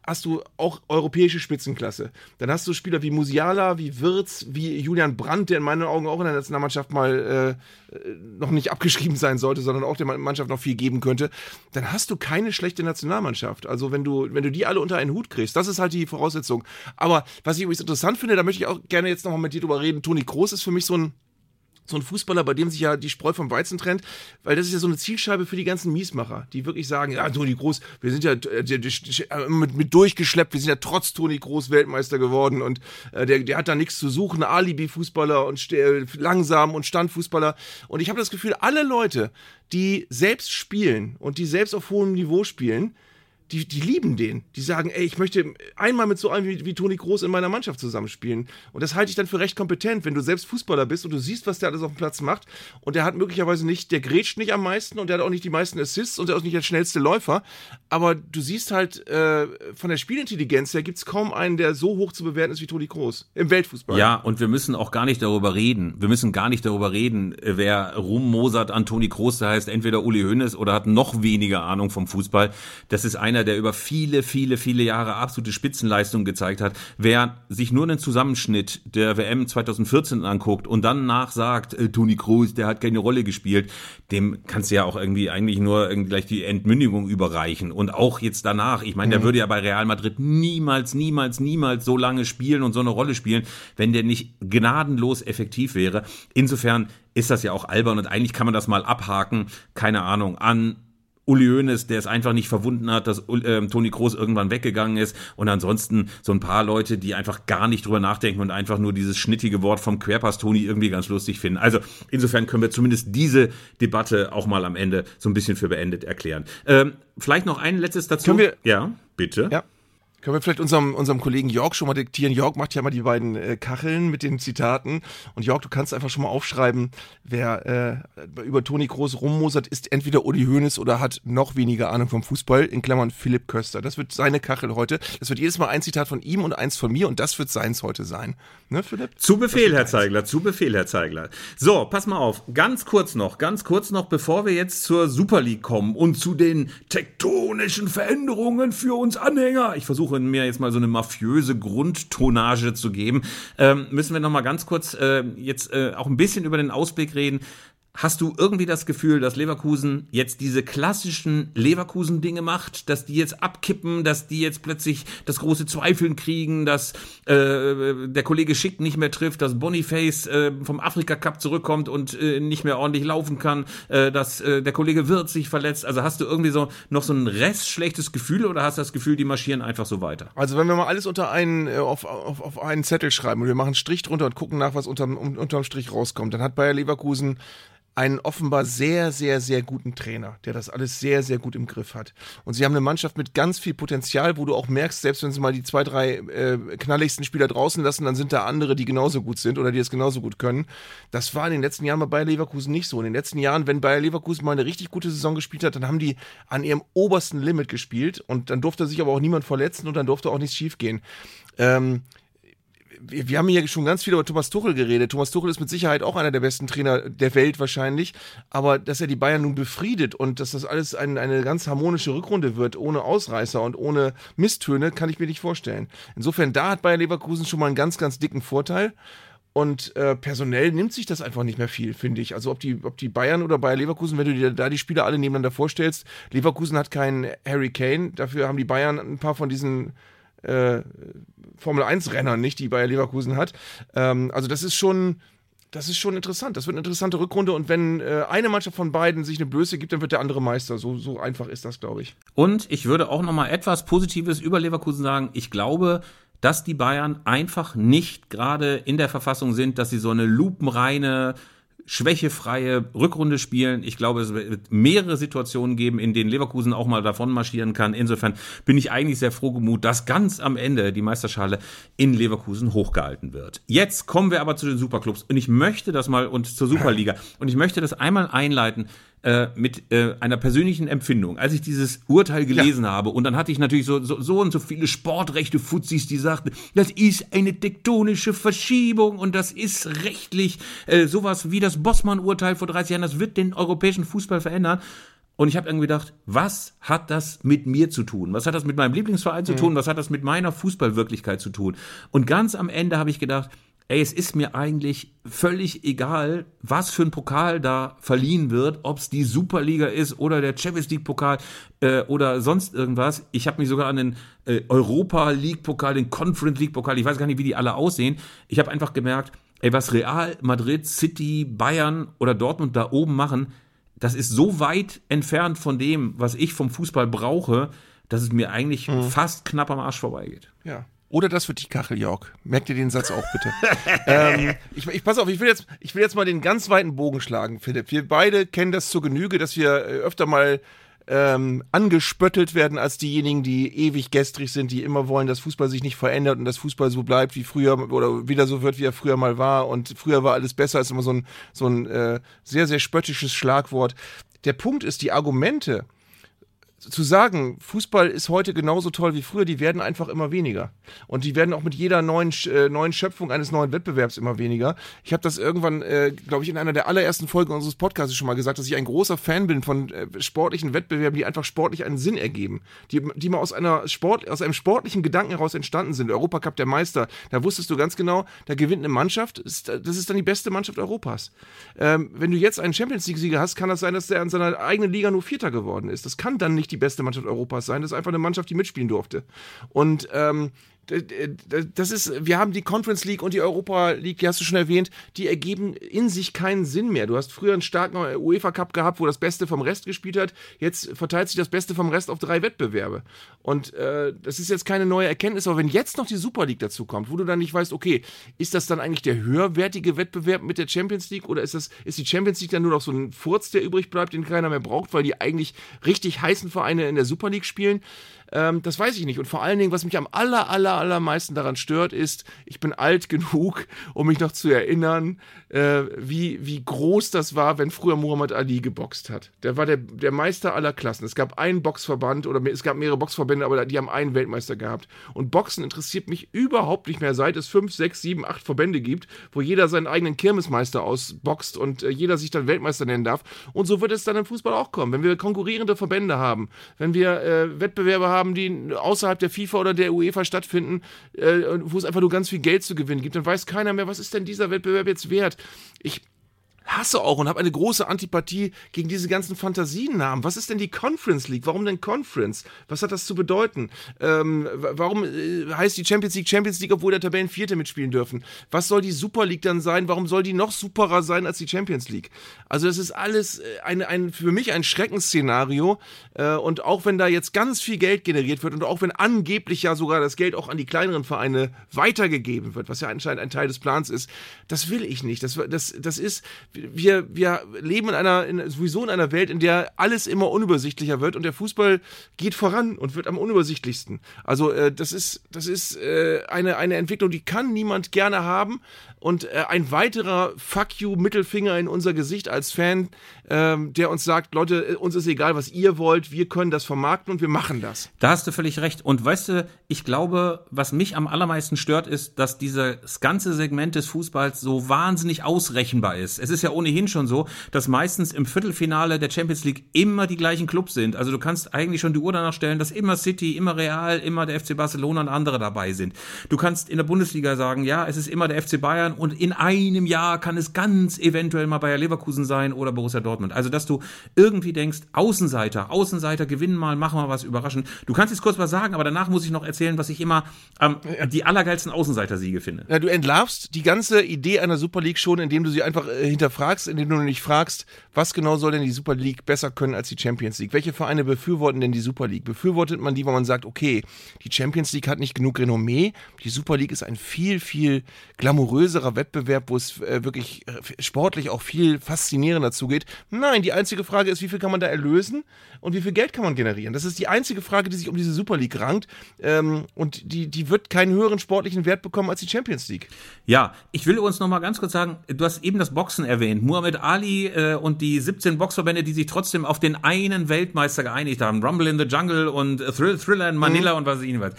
hast du auch europäische Spitzenklasse. Dann hast du Spieler wie Musiala, wie Wirz, wie Julian Brandt, der in meinen Augen auch in der Nationalmannschaft mal äh, noch nicht abgeschrieben sein sollte, sondern auch der Mannschaft noch viel geben könnte. Dann hast du keine schlechte Nationalmannschaft. Also wenn du, wenn du die alle unter einen Hut kriegst, das ist halt die Voraussetzung. Aber was ich übrigens interessant finde, da möchte ich auch gerne jetzt nochmal mit dir drüber reden. Toni Kroos ist für mich so ein so ein Fußballer, bei dem sich ja die Spreu vom Weizen trennt, weil das ist ja so eine Zielscheibe für die ganzen Miesmacher, die wirklich sagen, ja, Toni Groß, wir sind ja äh, mit, mit durchgeschleppt, wir sind ja trotz Toni Groß Weltmeister geworden und äh, der, der hat da nichts zu suchen, Alibi-Fußballer und langsam und Standfußballer. Und ich habe das Gefühl, alle Leute, die selbst spielen und die selbst auf hohem Niveau spielen, die, die lieben den. Die sagen, ey, ich möchte einmal mit so einem wie, wie Toni Groß in meiner Mannschaft zusammenspielen. Und das halte ich dann für recht kompetent, wenn du selbst Fußballer bist und du siehst, was der alles auf dem Platz macht. Und der hat möglicherweise nicht, der grätscht nicht am meisten und der hat auch nicht die meisten Assists und der ist nicht der schnellste Läufer. Aber du siehst halt, äh, von der Spielintelligenz her gibt es kaum einen, der so hoch zu bewerten ist wie Toni Groß im Weltfußball. Ja, und wir müssen auch gar nicht darüber reden. Wir müssen gar nicht darüber reden, wer rummosert an Toni Groß, der heißt entweder Uli Hoeneß oder hat noch weniger Ahnung vom Fußball. Das ist einer einer, der über viele, viele, viele Jahre absolute Spitzenleistung gezeigt hat. Wer sich nur den Zusammenschnitt der WM 2014 anguckt und dann nachsagt, äh, Toni Kroos, der hat keine Rolle gespielt, dem kannst du ja auch irgendwie eigentlich nur irgendwie gleich die Entmündigung überreichen. Und auch jetzt danach, ich meine, der mhm. würde ja bei Real Madrid niemals, niemals, niemals so lange spielen und so eine Rolle spielen, wenn der nicht gnadenlos effektiv wäre. Insofern ist das ja auch albern und eigentlich kann man das mal abhaken, keine Ahnung, an Uli Hoeneß, der es einfach nicht verwunden hat, dass äh, Toni Kroos irgendwann weggegangen ist und ansonsten so ein paar Leute, die einfach gar nicht drüber nachdenken und einfach nur dieses schnittige Wort vom Querpass Toni irgendwie ganz lustig finden. Also insofern können wir zumindest diese Debatte auch mal am Ende so ein bisschen für beendet erklären. Ähm, vielleicht noch ein letztes dazu. Können wir, ja, bitte. Ja Können wir vielleicht unserem, unserem Kollegen Jörg schon mal diktieren? Jörg macht ja mal die beiden äh, Kacheln mit den Zitaten. Und Jörg, du kannst einfach schon mal aufschreiben, wer äh, über Toni Groß rummosert, ist entweder Uli Hoeneß oder hat noch weniger Ahnung vom Fußball, in Klammern Philipp Köster. Das wird seine Kachel heute. Das wird jedes Mal ein Zitat von ihm und eins von mir und das wird seins heute sein. Ne, Philipp? Zu Befehl, Herr Zeigler, zu Befehl, Herr Zeigler. So, pass mal auf. Ganz kurz noch, ganz kurz noch, bevor wir jetzt zur Super League kommen und zu den tektonischen Veränderungen für uns Anhänger. Ich versuche mir jetzt mal so eine mafiöse Grundtonage zu geben. Ähm, müssen wir noch mal ganz kurz äh, jetzt äh, auch ein bisschen über den Ausblick reden. Hast du irgendwie das Gefühl, dass Leverkusen jetzt diese klassischen Leverkusen-Dinge macht, dass die jetzt abkippen, dass die jetzt plötzlich das große Zweifeln kriegen, dass äh, der Kollege Schick nicht mehr trifft, dass Boniface äh, vom Afrika Cup zurückkommt und äh, nicht mehr ordentlich laufen kann, äh, dass äh, der Kollege Wirth sich verletzt? Also hast du irgendwie so noch so ein Rest Gefühl oder hast du das Gefühl, die marschieren einfach so weiter? Also wenn wir mal alles unter einen, äh, auf, auf, auf einen Zettel schreiben und wir machen einen Strich drunter und gucken nach, was unterm, unterm Strich rauskommt, dann hat Bayer Leverkusen einen offenbar sehr, sehr, sehr guten Trainer, der das alles sehr, sehr gut im Griff hat. Und sie haben eine Mannschaft mit ganz viel Potenzial, wo du auch merkst, selbst wenn sie mal die zwei, drei äh, knalligsten Spieler draußen lassen, dann sind da andere, die genauso gut sind oder die es genauso gut können. Das war in den letzten Jahren bei Bayer Leverkusen nicht so. In den letzten Jahren, wenn Bayer Leverkusen mal eine richtig gute Saison gespielt hat, dann haben die an ihrem obersten Limit gespielt und dann durfte sich aber auch niemand verletzen und dann durfte auch nichts schiefgehen. Ähm, wir, haben hier schon ganz viel über Thomas Tuchel geredet. Thomas Tuchel ist mit Sicherheit auch einer der besten Trainer der Welt wahrscheinlich. Aber dass er die Bayern nun befriedet und dass das alles ein, eine ganz harmonische Rückrunde wird, ohne Ausreißer und ohne Misstöne, kann ich mir nicht vorstellen. Insofern, da hat Bayern Leverkusen schon mal einen ganz, ganz dicken Vorteil. Und äh, personell nimmt sich das einfach nicht mehr viel, finde ich. Also ob die, ob die Bayern oder Bayer Leverkusen, wenn du dir da die Spieler alle nebeneinander vorstellst, Leverkusen hat keinen Harry Kane, dafür haben die Bayern ein paar von diesen äh, Formel 1-Rennern nicht, die Bayer Leverkusen hat. Ähm, also das ist schon. Das ist schon interessant. Das wird eine interessante Rückrunde. Und wenn äh, eine Mannschaft von beiden sich eine Blöße gibt, dann wird der andere Meister. So, so einfach ist das, glaube ich. Und ich würde auch noch mal etwas Positives über Leverkusen sagen. Ich glaube, dass die Bayern einfach nicht gerade in der Verfassung sind, dass sie so eine lupenreine schwächefreie Rückrunde spielen. Ich glaube, es wird mehrere Situationen geben, in denen Leverkusen auch mal davon marschieren kann. Insofern bin ich eigentlich sehr froh gemut, dass ganz am Ende die Meisterschale in Leverkusen hochgehalten wird. Jetzt kommen wir aber zu den Superclubs und ich möchte das mal und zur Superliga und ich möchte das einmal einleiten äh, mit äh, einer persönlichen Empfindung. Als ich dieses Urteil gelesen ja. habe und dann hatte ich natürlich so, so, so und so viele sportrechte Fuzis, die sagten, das ist eine tektonische Verschiebung und das ist rechtlich äh, sowas wie das Bossmann-Urteil vor 30 Jahren, das wird den europäischen Fußball verändern. Und ich habe irgendwie gedacht, was hat das mit mir zu tun? Was hat das mit meinem Lieblingsverein zu tun? Was hat das mit meiner Fußballwirklichkeit zu tun? Und ganz am Ende habe ich gedacht, ey, es ist mir eigentlich völlig egal, was für ein Pokal da verliehen wird, ob es die Superliga ist oder der Champions League Pokal äh, oder sonst irgendwas. Ich habe mich sogar an den äh, Europa League Pokal, den Conference League Pokal, ich weiß gar nicht, wie die alle aussehen. Ich habe einfach gemerkt, ey, was Real, Madrid, City, Bayern oder Dortmund da oben machen, das ist so weit entfernt von dem, was ich vom Fußball brauche, dass es mir eigentlich mhm. fast knapp am Arsch vorbeigeht. Ja. Oder das wird die Kachel, Jörg. Merkt ihr den Satz auch bitte. ähm, ich, ich pass auf, ich will, jetzt, ich will jetzt mal den ganz weiten Bogen schlagen, Philipp. Wir beide kennen das zur Genüge, dass wir äh, öfter mal ähm, angespöttelt werden als diejenigen, die ewig gestrig sind, die immer wollen, dass Fußball sich nicht verändert und dass Fußball so bleibt wie früher oder wieder so wird, wie er früher mal war. Und früher war alles besser, ist immer so ein, so ein äh, sehr, sehr spöttisches Schlagwort. Der Punkt ist, die Argumente, zu sagen, Fußball ist heute genauso toll wie früher, die werden einfach immer weniger. Und die werden auch mit jeder neuen, äh, neuen Schöpfung eines neuen Wettbewerbs immer weniger. Ich habe das irgendwann, äh, glaube ich, in einer der allerersten Folgen unseres Podcasts schon mal gesagt, dass ich ein großer Fan bin von äh, sportlichen Wettbewerben, die einfach sportlich einen Sinn ergeben. Die, die mal aus, einer Sport, aus einem sportlichen Gedanken heraus entstanden sind. Europacup der Meister, da wusstest du ganz genau, da gewinnt eine Mannschaft, das ist dann die beste Mannschaft Europas. Ähm, wenn du jetzt einen Champions League-Sieger hast, kann das sein, dass der in seiner eigenen Liga nur Vierter geworden ist. Das kann dann nicht die beste Mannschaft Europas sein. Das ist einfach eine Mannschaft, die mitspielen durfte. Und ähm, das ist, wir haben die Conference League und die Europa League, die hast du schon erwähnt, die ergeben in sich keinen Sinn mehr. Du hast früher einen starken UEFA Cup gehabt, wo das Beste vom Rest gespielt hat. Jetzt verteilt sich das Beste vom Rest auf drei Wettbewerbe. Und äh, das ist jetzt keine neue Erkenntnis, aber wenn jetzt noch die Super League dazu kommt, wo du dann nicht weißt, okay, ist das dann eigentlich der höherwertige Wettbewerb mit der Champions League oder ist das, ist die Champions League dann nur noch so ein Furz, der übrig bleibt, den keiner mehr braucht, weil die eigentlich richtig heißen Vereine in der Super League spielen? Ähm, das weiß ich nicht. Und vor allen Dingen, was mich am aller, aller, allermeisten daran stört, ist, ich bin alt genug, um mich noch zu erinnern, äh, wie, wie groß das war, wenn früher Muhammad Ali geboxt hat. Der war der, der Meister aller Klassen. Es gab einen Boxverband oder es gab mehrere Boxverbände, aber die haben einen Weltmeister gehabt. Und Boxen interessiert mich überhaupt nicht mehr, seit es fünf, sechs, sieben, acht Verbände gibt, wo jeder seinen eigenen Kirmesmeister ausboxt und äh, jeder sich dann Weltmeister nennen darf. Und so wird es dann im Fußball auch kommen. Wenn wir konkurrierende Verbände haben, wenn wir äh, Wettbewerbe haben, die außerhalb der FIFA oder der UEFA stattfinden, äh, wo es einfach nur ganz viel Geld zu gewinnen gibt, dann weiß keiner mehr, was ist denn dieser Wettbewerb jetzt wert. Ich hasse auch und habe eine große Antipathie gegen diese ganzen Fantasienamen. Was ist denn die Conference League? Warum denn Conference? Was hat das zu bedeuten? Ähm, warum äh, heißt die Champions League Champions League, obwohl der Tabellenvierte mitspielen dürfen? Was soll die Super League dann sein? Warum soll die noch superer sein als die Champions League? Also das ist alles äh, ein, ein, für mich ein Schreckensszenario äh, und auch wenn da jetzt ganz viel Geld generiert wird und auch wenn angeblich ja sogar das Geld auch an die kleineren Vereine weitergegeben wird, was ja anscheinend ein Teil des Plans ist, das will ich nicht. Das, das, das ist wir, wir leben in einer, in, sowieso in einer Welt, in der alles immer unübersichtlicher wird und der Fußball geht voran und wird am unübersichtlichsten. Also äh, das ist, das ist äh, eine, eine Entwicklung, die kann niemand gerne haben und äh, ein weiterer Fuck you Mittelfinger in unser Gesicht als Fan, ähm, der uns sagt, Leute, äh, uns ist egal, was ihr wollt, wir können das vermarkten und wir machen das. Da hast du völlig recht. Und weißt du, ich glaube, was mich am allermeisten stört, ist, dass dieses ganze Segment des Fußballs so wahnsinnig ausrechenbar ist. Es ist ja ohnehin schon so, dass meistens im Viertelfinale der Champions League immer die gleichen Clubs sind. Also du kannst eigentlich schon die Uhr danach stellen, dass immer City, immer Real, immer der FC Barcelona und andere dabei sind. Du kannst in der Bundesliga sagen, ja, es ist immer der FC Bayern und in einem Jahr kann es ganz eventuell mal Bayer Leverkusen sein oder Borussia Dortmund. Also, dass du irgendwie denkst, Außenseiter, Außenseiter gewinnen mal, machen mal was überraschend. Du kannst jetzt kurz was sagen, aber danach muss ich noch erzählen, was ich immer ähm, die allergeilsten Außenseiter-Siege finde. Ja, du entlarvst die ganze Idee einer Super League schon, indem du sie einfach äh, hinterfragst, indem du nicht fragst, was genau soll denn die Super League besser können als die Champions League? Welche Vereine befürworten denn die Super League? Befürwortet man die, weil man sagt, okay, die Champions League hat nicht genug Renommee, die Super League ist ein viel, viel glamouröserer anderer Wettbewerb, wo es äh, wirklich äh, sportlich auch viel faszinierender zugeht. Nein, die einzige Frage ist, wie viel kann man da erlösen und wie viel Geld kann man generieren? Das ist die einzige Frage, die sich um diese Super League rankt. Ähm, und die, die wird keinen höheren sportlichen Wert bekommen als die Champions League. Ja, ich will uns noch mal ganz kurz sagen, du hast eben das Boxen erwähnt. Muhammad Ali äh, und die 17 Boxverbände, die sich trotzdem auf den einen Weltmeister geeinigt haben. Rumble in the Jungle und Thrill, Thriller in Manila mhm. und was ich nicht weiß.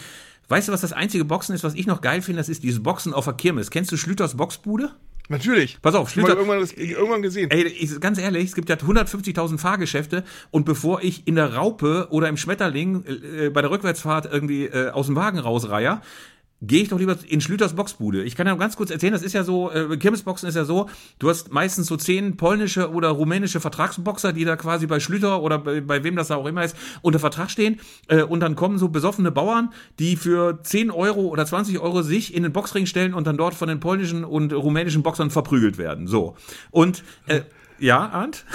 Weißt du, was das einzige Boxen ist, was ich noch geil finde? Das ist dieses Boxen auf der Kirmes. Kennst du Schlüters Boxbude? Natürlich. Pass auf, Schlüter. Irgendwann, irgendwann gesehen. Ey, ich, ganz ehrlich, es gibt ja 150.000 Fahrgeschäfte und bevor ich in der Raupe oder im Schmetterling äh, bei der Rückwärtsfahrt irgendwie äh, aus dem Wagen rausreihe, gehe ich doch lieber in Schlüters Boxbude. Ich kann ja ganz kurz erzählen, das ist ja so, äh, Kirmesboxen ist ja so, du hast meistens so zehn polnische oder rumänische Vertragsboxer, die da quasi bei Schlüter oder bei, bei wem das da auch immer ist, unter Vertrag stehen äh, und dann kommen so besoffene Bauern, die für 10 Euro oder 20 Euro sich in den Boxring stellen und dann dort von den polnischen und rumänischen Boxern verprügelt werden. So. Und äh, ja, Arndt?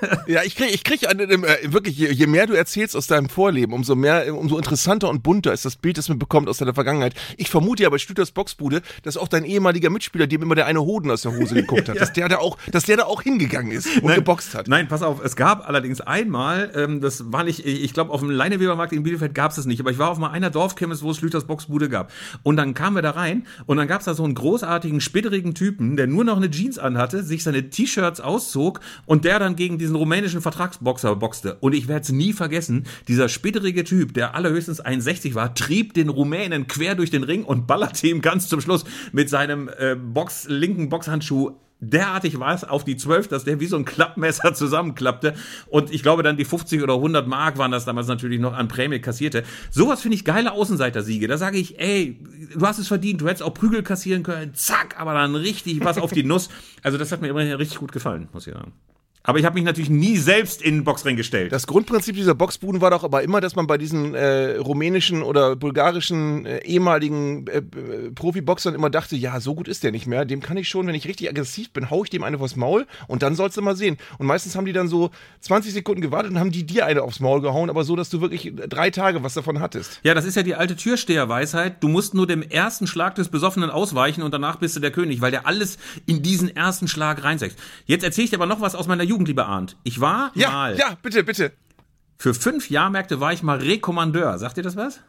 ja, ich krieg, ich krieg äh, wirklich, je, je, mehr du erzählst aus deinem Vorleben, umso mehr, umso interessanter und bunter ist das Bild, das man bekommt aus deiner Vergangenheit. Ich vermute ja bei Stüters Boxbude, dass auch dein ehemaliger Mitspieler, dem immer der eine Hoden aus der Hose geguckt hat, ja. dass der da auch, dass der da auch hingegangen ist und nein, geboxt hat. Nein, pass auf, es gab allerdings einmal, ähm, das war nicht, ich glaube auf dem Leinewebermarkt in Bielefeld gab es das nicht, aber ich war auf mal einer Dorfchemist, wo es Schlüters Boxbude gab. Und dann kamen wir da rein und dann gab es da so einen großartigen, spitterigen Typen, der nur noch eine Jeans anhatte, sich seine T-Shirts auszog und der dann gegen diesen rumänischen Vertrag Vertragsboxer boxte. Und ich werde es nie vergessen, dieser spitterige Typ, der allerhöchstens 61 war, trieb den Rumänen quer durch den Ring und ballerte ihm ganz zum Schluss mit seinem äh, Box, linken Boxhandschuh derartig war es auf die 12, dass der wie so ein Klappmesser zusammenklappte und ich glaube dann die 50 oder 100 Mark waren das damals natürlich noch an Prämie kassierte. Sowas finde ich geile Außenseiter-Siege. Da sage ich, ey, du hast es verdient, du hättest auch Prügel kassieren können, zack, aber dann richtig was auf die Nuss. Also das hat mir immerhin richtig gut gefallen, muss ich sagen. Aber ich habe mich natürlich nie selbst in den Boxring gestellt. Das Grundprinzip dieser Boxbuden war doch aber immer, dass man bei diesen äh, rumänischen oder bulgarischen äh, ehemaligen äh, Profiboxern immer dachte, ja, so gut ist der nicht mehr. Dem kann ich schon, wenn ich richtig aggressiv bin, hau ich dem eine vors Maul und dann sollst du mal sehen. Und meistens haben die dann so 20 Sekunden gewartet und haben die dir eine aufs Maul gehauen, aber so, dass du wirklich drei Tage was davon hattest. Ja, das ist ja die alte Türsteherweisheit. Du musst nur dem ersten Schlag des Besoffenen ausweichen und danach bist du der König, weil der alles in diesen ersten Schlag reinsetzt. Jetzt erzähle ich dir aber noch was aus meiner Jugend Jugend, lieber Arndt. Ich war ja, mal. Ja, bitte, bitte. Für fünf Jahrmärkte war ich mal Rekommandeur. Sagt ihr das was?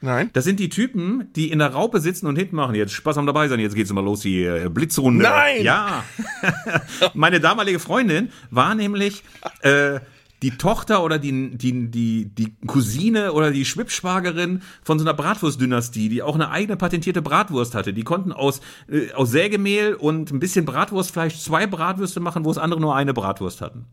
Nein. Das sind die Typen, die in der Raupe sitzen und hinten machen. Jetzt Spaß am dabei sein, jetzt geht's mal los, die Blitzrunde. Nein! Ja. Meine damalige Freundin war nämlich äh, die Tochter oder die, die, die, die Cousine oder die Schwippschwagerin von so einer Bratwurstdynastie, die auch eine eigene patentierte Bratwurst hatte. Die konnten aus, äh, aus Sägemehl und ein bisschen Bratwurstfleisch zwei Bratwürste machen, wo es andere nur eine Bratwurst hatten.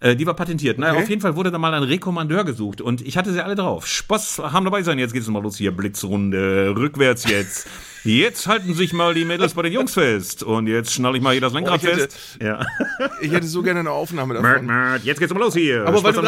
Äh, die war patentiert. Naja, Okay. auf jeden Fall wurde da mal ein Rekommandeur gesucht und ich hatte sie alle drauf. Spaß haben dabei sein, jetzt geht's mal los hier. Blitzrunde, rückwärts jetzt. Jetzt halten sich mal die Mädels bei den Jungs fest und jetzt schnall ich mal hier das Lenkrad Oh, ich hätte- fest. Ja. Ich hätte so gerne eine Aufnahme davon. mört, jetzt geht's mal los hier. Aber weil Spaß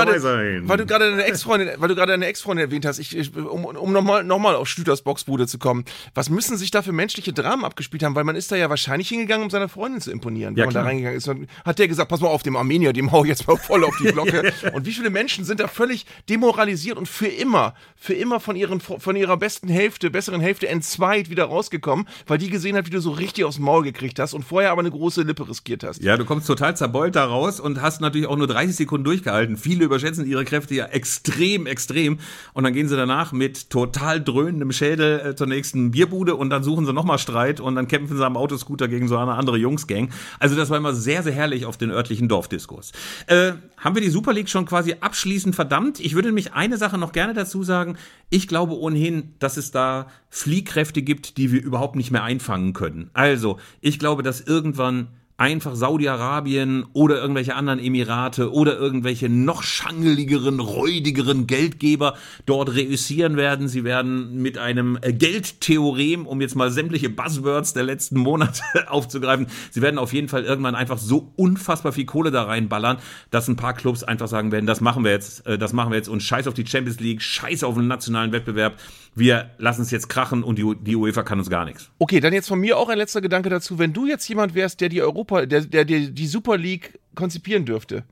weil du gerade deine Ex-Freundin, weil du gerade deine Ex-Freundin erwähnt hast, ich, ich, um, um nochmal noch mal auf Stüters Boxbude zu kommen, was müssen sich da für menschliche Dramen abgespielt haben? Weil man ist da ja wahrscheinlich hingegangen, um seiner Freundin zu imponieren, wenn Ja, man da klar. reingegangen ist. Hat der gesagt, pass mal auf, dem Armenier, dem hau ich jetzt mal voll auf die Glocke. und wie viele Menschen sind da völlig demoralisiert und für immer, für immer von ihren, von ihrer besten Hälfte, besseren Hälfte entzweit wieder rausgekommen, weil die gesehen hat, wie du so richtig aufs Maul gekriegt hast und vorher aber eine große Lippe riskiert hast. Ja, du kommst total zerbeult da raus und hast natürlich auch nur 30 Sekunden durchgehalten. Viele überschätzen ihre Kräfte ja extrem, extrem. Und dann gehen sie danach mit total dröhnendem Schädel äh, zur nächsten Bierbude und dann suchen sie nochmal Streit und dann kämpfen sie am Autoscooter gegen so eine andere Jungsgang. Also das war immer sehr, sehr herrlich auf den örtlichen Dorfdiskos. Äh, haben wir die Super League schon quasi abschließend verdammt? Ich würde nämlich eine Sache noch gerne dazu sagen. Ich glaube ohnehin, dass es da Fliehkräfte gibt, die wir überhaupt nicht mehr einfangen können. Also, ich glaube, dass irgendwann einfach Saudi-Arabien oder irgendwelche anderen Emirate oder irgendwelche noch schangeligeren, räudigeren Geldgeber dort reüssieren werden. Sie werden mit einem Geldtheorem, um jetzt mal sämtliche Buzzwords der letzten Monate aufzugreifen, sie werden auf jeden Fall irgendwann einfach so unfassbar viel Kohle da reinballern, dass ein paar Clubs einfach sagen werden, das machen wir jetzt, äh, das machen wir jetzt und scheiß auf die Champions League, scheiß auf den nationalen Wettbewerb. Wir lassen es jetzt krachen und die, die UEFA kann uns gar nichts. Okay, dann jetzt von mir auch ein letzter Gedanke dazu. Wenn du jetzt jemand wärst, der die Europa, der, der, der die Super League konzipieren dürfte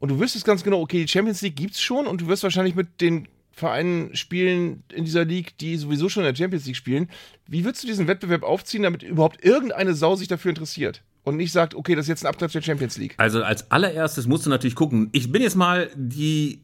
und du wüsstest ganz genau, okay, die Champions League gibt's schon und du wirst wahrscheinlich mit den Vereinen spielen in dieser League, die sowieso schon in der Champions League spielen. Wie würdest du diesen Wettbewerb aufziehen, damit überhaupt irgendeine Sau sich dafür interessiert? Und nicht sagt, okay, das ist jetzt ein Abklatsch der Champions League. Also als allererstes musst du natürlich gucken. Ich bin jetzt mal die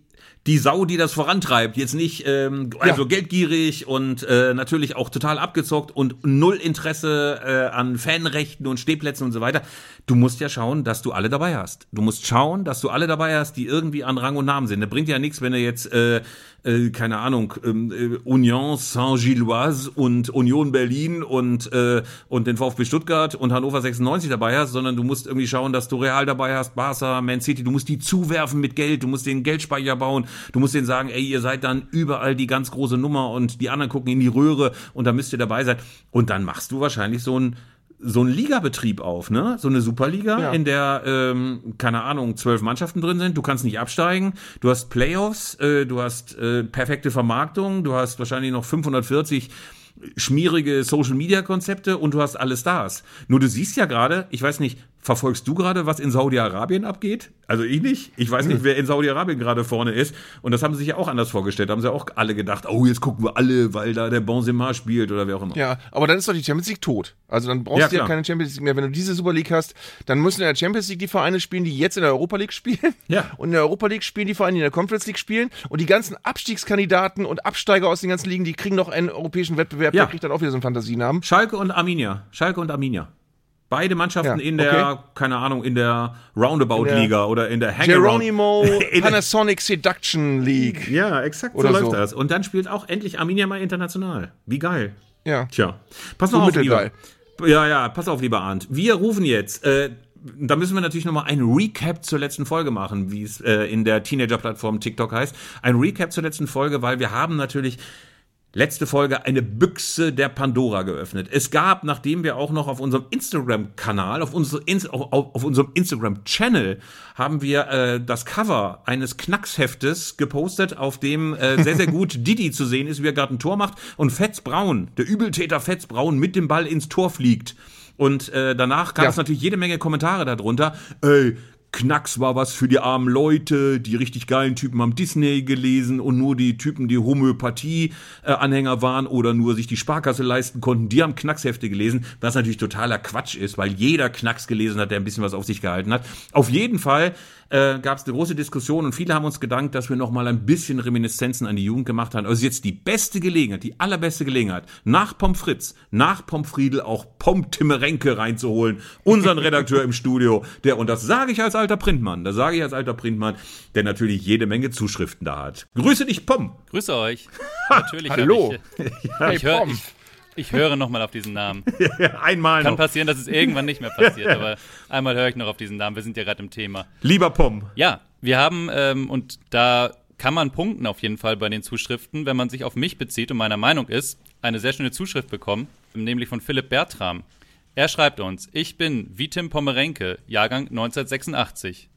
die Sau, die das vorantreibt, jetzt nicht ähm, also Ja. geldgierig und äh, natürlich auch total abgezockt und null Interesse äh, an Fanrechten und Stehplätzen und so weiter. Du musst ja schauen, dass du alle dabei hast. Du musst schauen, dass du alle dabei hast, die irgendwie an Rang und Namen sind. Da bringt ja nichts, wenn du jetzt äh, äh, keine Ahnung ähm, äh, Union Saint-Gilloise und Union Berlin und äh, und den VfB Stuttgart und Hannover 96 dabei hast, sondern du musst irgendwie schauen, dass du Real dabei hast, Barca, Man City. Du musst die zuwerfen mit Geld. Du musst den Geldspeicher bauen. Du musst denen sagen, ey, ihr seid dann überall die ganz große Nummer und die anderen gucken in die Röhre und da müsst ihr dabei sein. Und dann machst du wahrscheinlich so ein so ein Ligabetrieb auf, ne? So eine Superliga, Ja. in der, ähm, keine Ahnung, zwölf Mannschaften drin sind. Du kannst nicht absteigen. Du hast Playoffs, äh, du hast äh, perfekte Vermarktung, du hast wahrscheinlich noch 540 schmierige Social-Media-Konzepte und du hast alle Stars. Nur du siehst ja gerade, ich weiß nicht, verfolgst du gerade, was in Saudi-Arabien abgeht? Also ich nicht. Ich weiß nicht, wer in Saudi-Arabien gerade vorne ist. Und das haben sie sich ja auch anders vorgestellt. Da haben sie auch alle gedacht, oh, jetzt gucken wir alle, weil da der Benzema spielt oder wer auch immer. Ja, aber dann ist doch die Champions League tot. Also dann brauchst Ja, du ja keine Champions League mehr. Wenn du diese Super League hast, dann müssen in der Champions League die Vereine spielen, die jetzt in der Europa League spielen. Ja. Und in der Europa League spielen die Vereine, die in der Conference League spielen. Und die ganzen Abstiegskandidaten und Absteiger aus den ganzen Ligen, die kriegen noch einen europäischen Wettbewerb. Ja. Der kriegt dann auch wieder so einen Fantasienamen. Schalke und Arminia. Schalke und Arminia. Beide Mannschaften Ja, in der, okay. keine Ahnung, in der Roundabout-Liga oder in der Hangaround. Geronimo Panasonic Seduction League. Ja, exakt Oder so läuft so. das. Und dann spielt auch endlich Arminia mal international. Wie geil. Ja. Tja, pass mal auf, lieber. Ja, ja, pass auf, lieber Arndt. Wir rufen jetzt, äh, da müssen wir natürlich nochmal ein Recap zur letzten Folge machen, wie es äh, in der Teenager-Plattform TikTok heißt. Ein Recap zur letzten Folge, weil wir haben natürlich letzte Folge eine Büchse der Pandora geöffnet. Es gab, nachdem wir auch noch auf unserem Instagram-Kanal, auf, unsere auf, auf unserem Instagram-Channel, haben wir äh, das Cover eines Knacksheftes gepostet, auf dem äh, sehr, sehr gut Didi zu sehen ist, wie er gerade ein Tor macht und Fetz Braun, der Übeltäter Fetz Braun, mit dem Ball ins Tor fliegt. Und äh, danach gab Ja. es natürlich jede Menge Kommentare darunter. Ey, Knacks war was für die armen Leute, die richtig geilen Typen haben Disney gelesen und nur die Typen, die Homöopathie-Anhänger waren oder nur sich die Sparkasse leisten konnten, die haben Knackshefte gelesen, was natürlich totaler Quatsch ist, weil jeder Knacks gelesen hat, der ein bisschen was auf sich gehalten hat. Auf jeden Fall äh, gab es eine große Diskussion und viele haben uns gedankt, dass wir noch mal ein bisschen Reminiszenzen an die Jugend gemacht haben. Also jetzt die beste Gelegenheit, die allerbeste Gelegenheit, nach Pommes Fritz, nach Pommes Friedel auch Pom Timmerenke reinzuholen, unseren Redakteur im Studio, der, und das sage ich als alter Printmann, das sage ich als alter Printmann, der natürlich jede Menge Zuschriften da hat. Grüße dich, Pom! Grüße euch. Natürlich. Hallo. Ich, Hey, ich, hör, ich, ich höre nochmal auf diesen Namen. Einmal Kann noch. passieren, dass es irgendwann nicht mehr passiert, aber einmal höre ich noch auf diesen Namen. Wir sind ja gerade im Thema. Lieber Pom. Ja, wir haben, ähm, und da kann man punkten auf jeden Fall bei den Zuschriften, wenn man sich auf mich bezieht und meiner Meinung ist, eine sehr schöne Zuschrift bekommen, nämlich von Philipp Bertram. Er schreibt uns, ich bin wie Tim Pommerenke, Jahrgang 1986.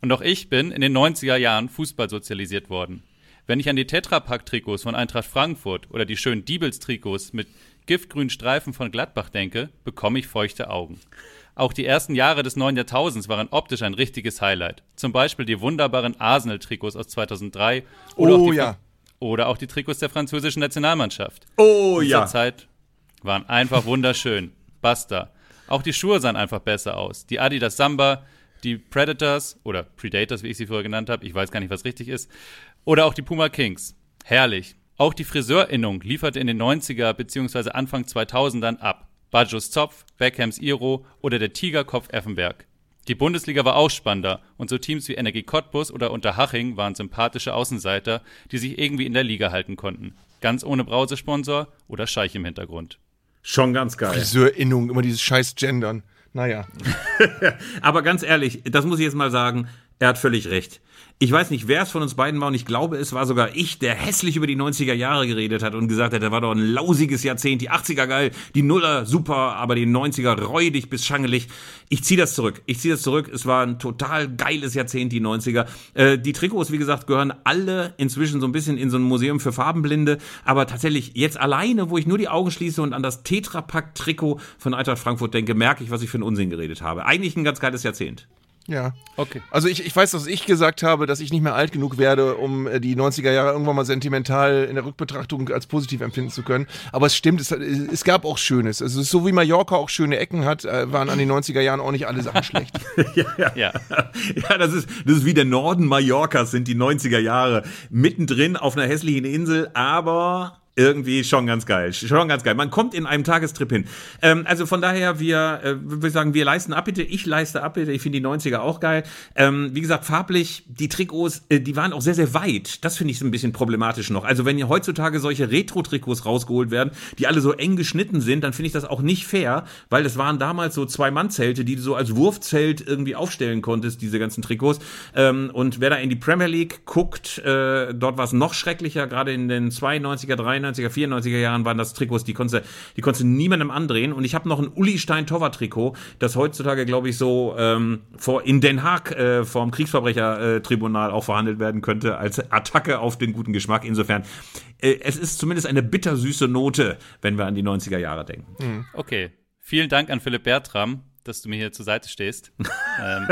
Und auch ich bin in den 90er Jahren Fußball sozialisiert worden. Wenn ich an die Tetrapack-Trikots von Eintracht Frankfurt oder die schönen Diebels-Trikots mit giftgrünen Streifen von Gladbach denke, bekomme ich feuchte Augen. Auch die ersten Jahre des neuen Jahrtausends waren optisch ein richtiges Highlight. Zum Beispiel die wunderbaren Arsenal-Trikots aus 2003 oder, Oh auch die, ja. oder auch die Trikots der französischen Nationalmannschaft. Oh Zur ja. Zeit waren einfach wunderschön. Basta. Auch die Schuhe sahen einfach besser aus. Die Adidas Samba, die Predators oder Predators, wie ich sie vorher genannt habe, ich weiß gar nicht, was richtig ist, oder auch die Puma Kings. Herrlich. Auch die Friseurinnung lieferte in den 90er bzw. Anfang 2000ern ab. Bajos Zopf, Beckhams Iro oder der Tigerkopf Effenberg. Die Bundesliga war auch spannender und so Teams wie Energie Cottbus oder Unterhaching waren sympathische Außenseiter, die sich irgendwie in der Liga halten konnten. Ganz ohne Brausesponsor oder Scheich im Hintergrund. Schon ganz geil. Friseurinnung, immer dieses scheiß Gendern. Naja. Aber ganz ehrlich, das muss ich jetzt mal sagen, er hat völlig recht. Ich weiß nicht, wer es von uns beiden war und ich glaube, es war sogar ich, der hässlich über die 90er Jahre geredet hat und gesagt hat, da war doch ein lausiges Jahrzehnt, die 80er geil, die Nuller super, aber die 90er räudig bis schangelig. Ich ziehe das zurück. Ich ziehe das zurück. Es war ein total geiles Jahrzehnt, die 90er. Äh, die Trikots, wie gesagt, gehören alle inzwischen so ein bisschen in so ein Museum für Farbenblinde, aber tatsächlich jetzt alleine, wo ich nur die Augen schließe und an das Tetrapack-Trikot von Eintracht Frankfurt denke, merke ich, was ich für einen Unsinn geredet habe. Eigentlich ein ganz geiles Jahrzehnt. Ja. Okay. Also ich, ich weiß, dass ich gesagt habe, dass ich nicht mehr alt genug werde, um äh, die 90er Jahre irgendwann mal sentimental in der Rückbetrachtung als positiv empfinden zu können. Aber es stimmt, es, es gab auch Schönes. Also so wie Mallorca auch schöne Ecken hat, äh, waren an den 90er Jahren auch nicht alle Sachen schlecht. Ja. Ja, das ist, das ist wie der Norden Mallorcas, sind die 90er Jahre. Mittendrin auf einer hässlichen Insel, aber irgendwie schon ganz geil. Schon ganz geil. Man kommt in einem Tagestrip hin. Ähm, also von daher, wir, äh, ich sagen, wir leisten Abbitte. Ich leiste Abbitte. Ich finde die 90er auch geil. Ähm, wie gesagt, farblich, die Trikots, äh, die waren auch sehr, sehr weit. Das finde ich so ein bisschen problematisch noch. Also wenn hier heutzutage solche Retro-Trikots rausgeholt werden, die alle so eng geschnitten sind, dann finde ich das auch nicht fair, weil das waren damals so Zwei-Mann-Zelte, die du so als Wurfzelt irgendwie aufstellen konntest, diese ganzen Trikots. Ähm, und wer da in die Premier League guckt, äh, dort war es noch schrecklicher, gerade in den 92er, 93er, 94er Jahren waren das Trikots, die konntest du, die konntest niemandem andrehen. Und ich habe noch ein Uli Stein Torwart Trikot, das heutzutage, glaube ich, so ähm, vor, in Den Haag äh, vom Kriegsverbrechertribunal auch verhandelt werden könnte, als Attacke auf den guten Geschmack. Insofern, äh, es ist zumindest eine bittersüße Note, wenn wir an die 90er Jahre denken. Okay. Vielen Dank an Philipp Bertram, dass du mir hier zur Seite stehst. ähm,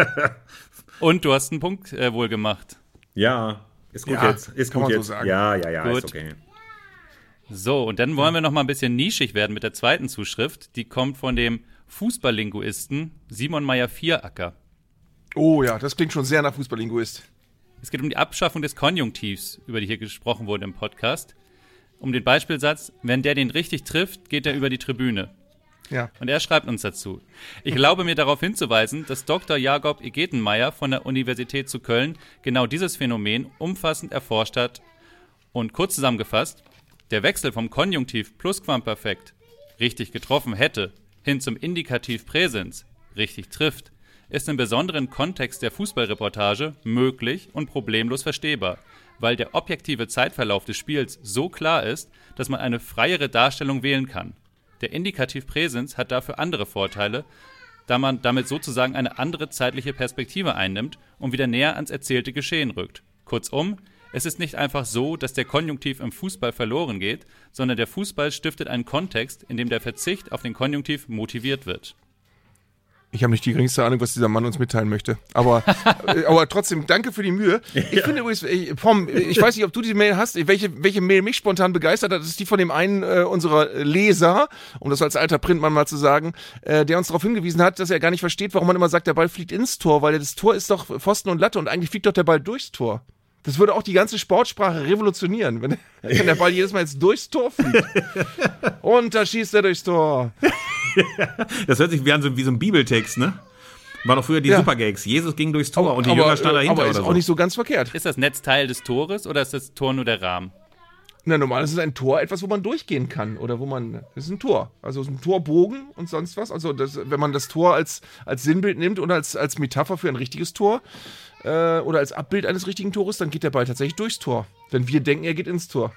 und du hast einen Punkt äh, wohl gemacht. Ja, ist gut Ja, jetzt. Ist kann gut man so jetzt. sagen. Ja, ja, ja, Gut. ist okay. So, und dann wollen wir noch mal ein bisschen nischig werden mit der zweiten Zuschrift. Die kommt von dem Fußballlinguisten Simon Meyer-Vieracker. Oh ja, das klingt schon sehr nach Fußballlinguist. Es geht um die Abschaffung des Konjunktivs, über die hier gesprochen wurde im Podcast. Um den Beispielsatz, wenn der den richtig trifft, geht er über die Tribüne. Ja. Und er schreibt uns dazu. Ich glaube mir darauf hinzuweisen, dass Dr. Jakob Egetenmeier von der Universität zu Köln genau dieses Phänomen umfassend erforscht hat. Und kurz zusammengefasst, der Wechsel vom Konjunktiv Plusquamperfekt richtig getroffen hätte hin zum Indikativ Präsens richtig trifft, ist im besonderen Kontext der Fußballreportage möglich und problemlos verstehbar, weil der objektive Zeitverlauf des Spiels so klar ist, dass man eine freiere Darstellung wählen kann. Der Indikativ Präsens hat dafür andere Vorteile, da man damit sozusagen eine andere zeitliche Perspektive einnimmt und wieder näher ans erzählte Geschehen rückt. Kurzum, es ist nicht einfach so, dass der Konjunktiv im Fußball verloren geht, sondern der Fußball stiftet einen Kontext, in dem der Verzicht auf den Konjunktiv motiviert wird. Ich habe nicht die geringste Ahnung, was dieser Mann uns mitteilen möchte. Aber, aber trotzdem, danke für die Mühe. Ich finde übrigens, ich, Pom, ich weiß nicht, ob du die Mail hast, welche, welche Mail mich spontan begeistert hat. Das ist die von dem einen äh, unserer Leser, um das als alter Printmann mal zu sagen, äh, der uns darauf hingewiesen hat, dass er gar nicht versteht, warum man immer sagt, der Ball fliegt ins Tor, weil das Tor ist doch Pfosten und Latte und eigentlich fliegt doch der Ball durchs Tor. Das würde auch die ganze Sportsprache revolutionieren, wenn, wenn der Ball jedes Mal jetzt durchs Tor fliegt. Und da schießt er durchs Tor. Das hört sich wie, an so, wie so ein Bibeltext, ne? War doch früher die Ja. Supergags. Jesus ging durchs Tor Aber, und die aber, Jünger standen dahinter aber ist oder auch so. nicht so ganz verkehrt. Ist das Netz Teil des Tores oder ist das Tor nur der Rahmen? Na, normal ist es ein Tor etwas, wo man durchgehen kann oder wo man. Das ist ein Tor. Also es ist ein Torbogen und sonst was. Also das, wenn man das Tor als, als Sinnbild nimmt und als, als Metapher für ein richtiges Tor äh, oder als Abbild eines richtigen Tores, dann geht der Ball tatsächlich durchs Tor. Denn wir denken, er geht ins Tor.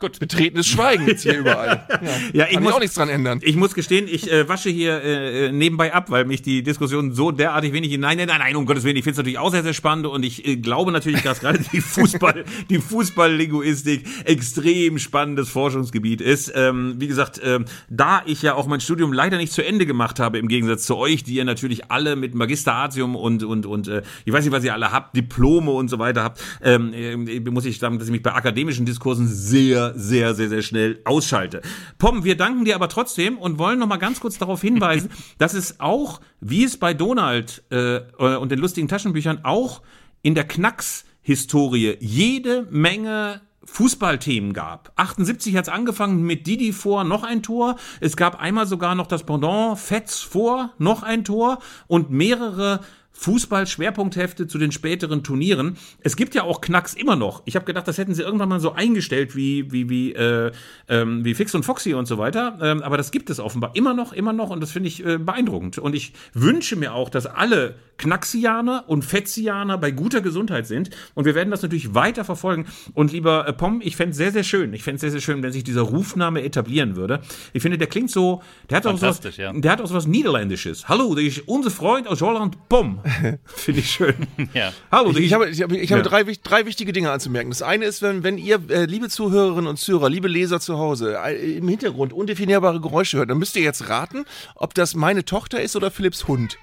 Gut. Betretenes Schweigen jetzt hier überall. Ja, Ja, ich Kann muss- ich auch nichts dran ändern. Ich muss gestehen, ich äh, wasche hier äh, äh, nebenbei ab, weil mich die Diskussion so derartig wenig hinein. Nein, nein, nein, um Gottes Willen, ich finde es natürlich auch sehr, sehr spannend und ich äh, glaube natürlich, dass gerade die Fußball, die Fußballlinguistik extrem spannendes Forschungsgebiet ist. Ähm, wie gesagt, ähm, da ich ja auch mein Studium leider nicht zu Ende gemacht habe, im Gegensatz zu euch, die ihr natürlich alle mit Magister Artium und und und äh, ich weiß nicht, was ihr alle habt, Diplome und so weiter habt, ähm, äh, muss ich sagen, dass ich mich bei akademischen Diskursen sehr, sehr, sehr, sehr schnell ausschalte. Pom, wir danken dir aber trotzdem und wollen noch mal ganz kurz darauf hinweisen, dass es auch, wie es bei Donald äh, und den lustigen Taschenbüchern auch in der Knacks-Historie jede Menge Fußballthemen gab. 78 hat's angefangen mit Didi vor, noch ein Tor. Es gab einmal sogar noch das Pendant Fetz vor, noch ein Tor und mehrere Fußball-Schwerpunkthefte zu den späteren Turnieren. Es gibt ja auch Knacks immer noch. Ich habe gedacht, das hätten sie irgendwann mal so eingestellt wie wie wie äh, ähm, wie Fix und Foxy und so weiter. Ähm, aber das gibt es offenbar immer noch, immer noch und das finde ich äh, beeindruckend. Und ich wünsche mir auch, dass alle Knacksianer und Fetzianer bei guter Gesundheit sind. Und wir werden das natürlich weiter verfolgen. Und lieber äh, Pom, ich fände es sehr, sehr schön. Ich fände es sehr, sehr schön, wenn sich dieser Rufname etablieren würde. Ich finde, der klingt so, der hat auch so was, ja. der hat auch so was Niederländisches. Hallo, das ist unser Freund aus Holland, Pom. finde ich schön. Ja. Hallo, Ich, ich habe, ich habe, ich habe Ja. drei, drei wichtige Dinge anzumerken. Das eine ist, wenn, wenn ihr, äh, liebe Zuhörerinnen und Zuhörer, liebe Leser zu Hause, äh, im Hintergrund undefinierbare Geräusche hört, dann müsst ihr jetzt raten, ob das meine Tochter ist oder Philipps Hund.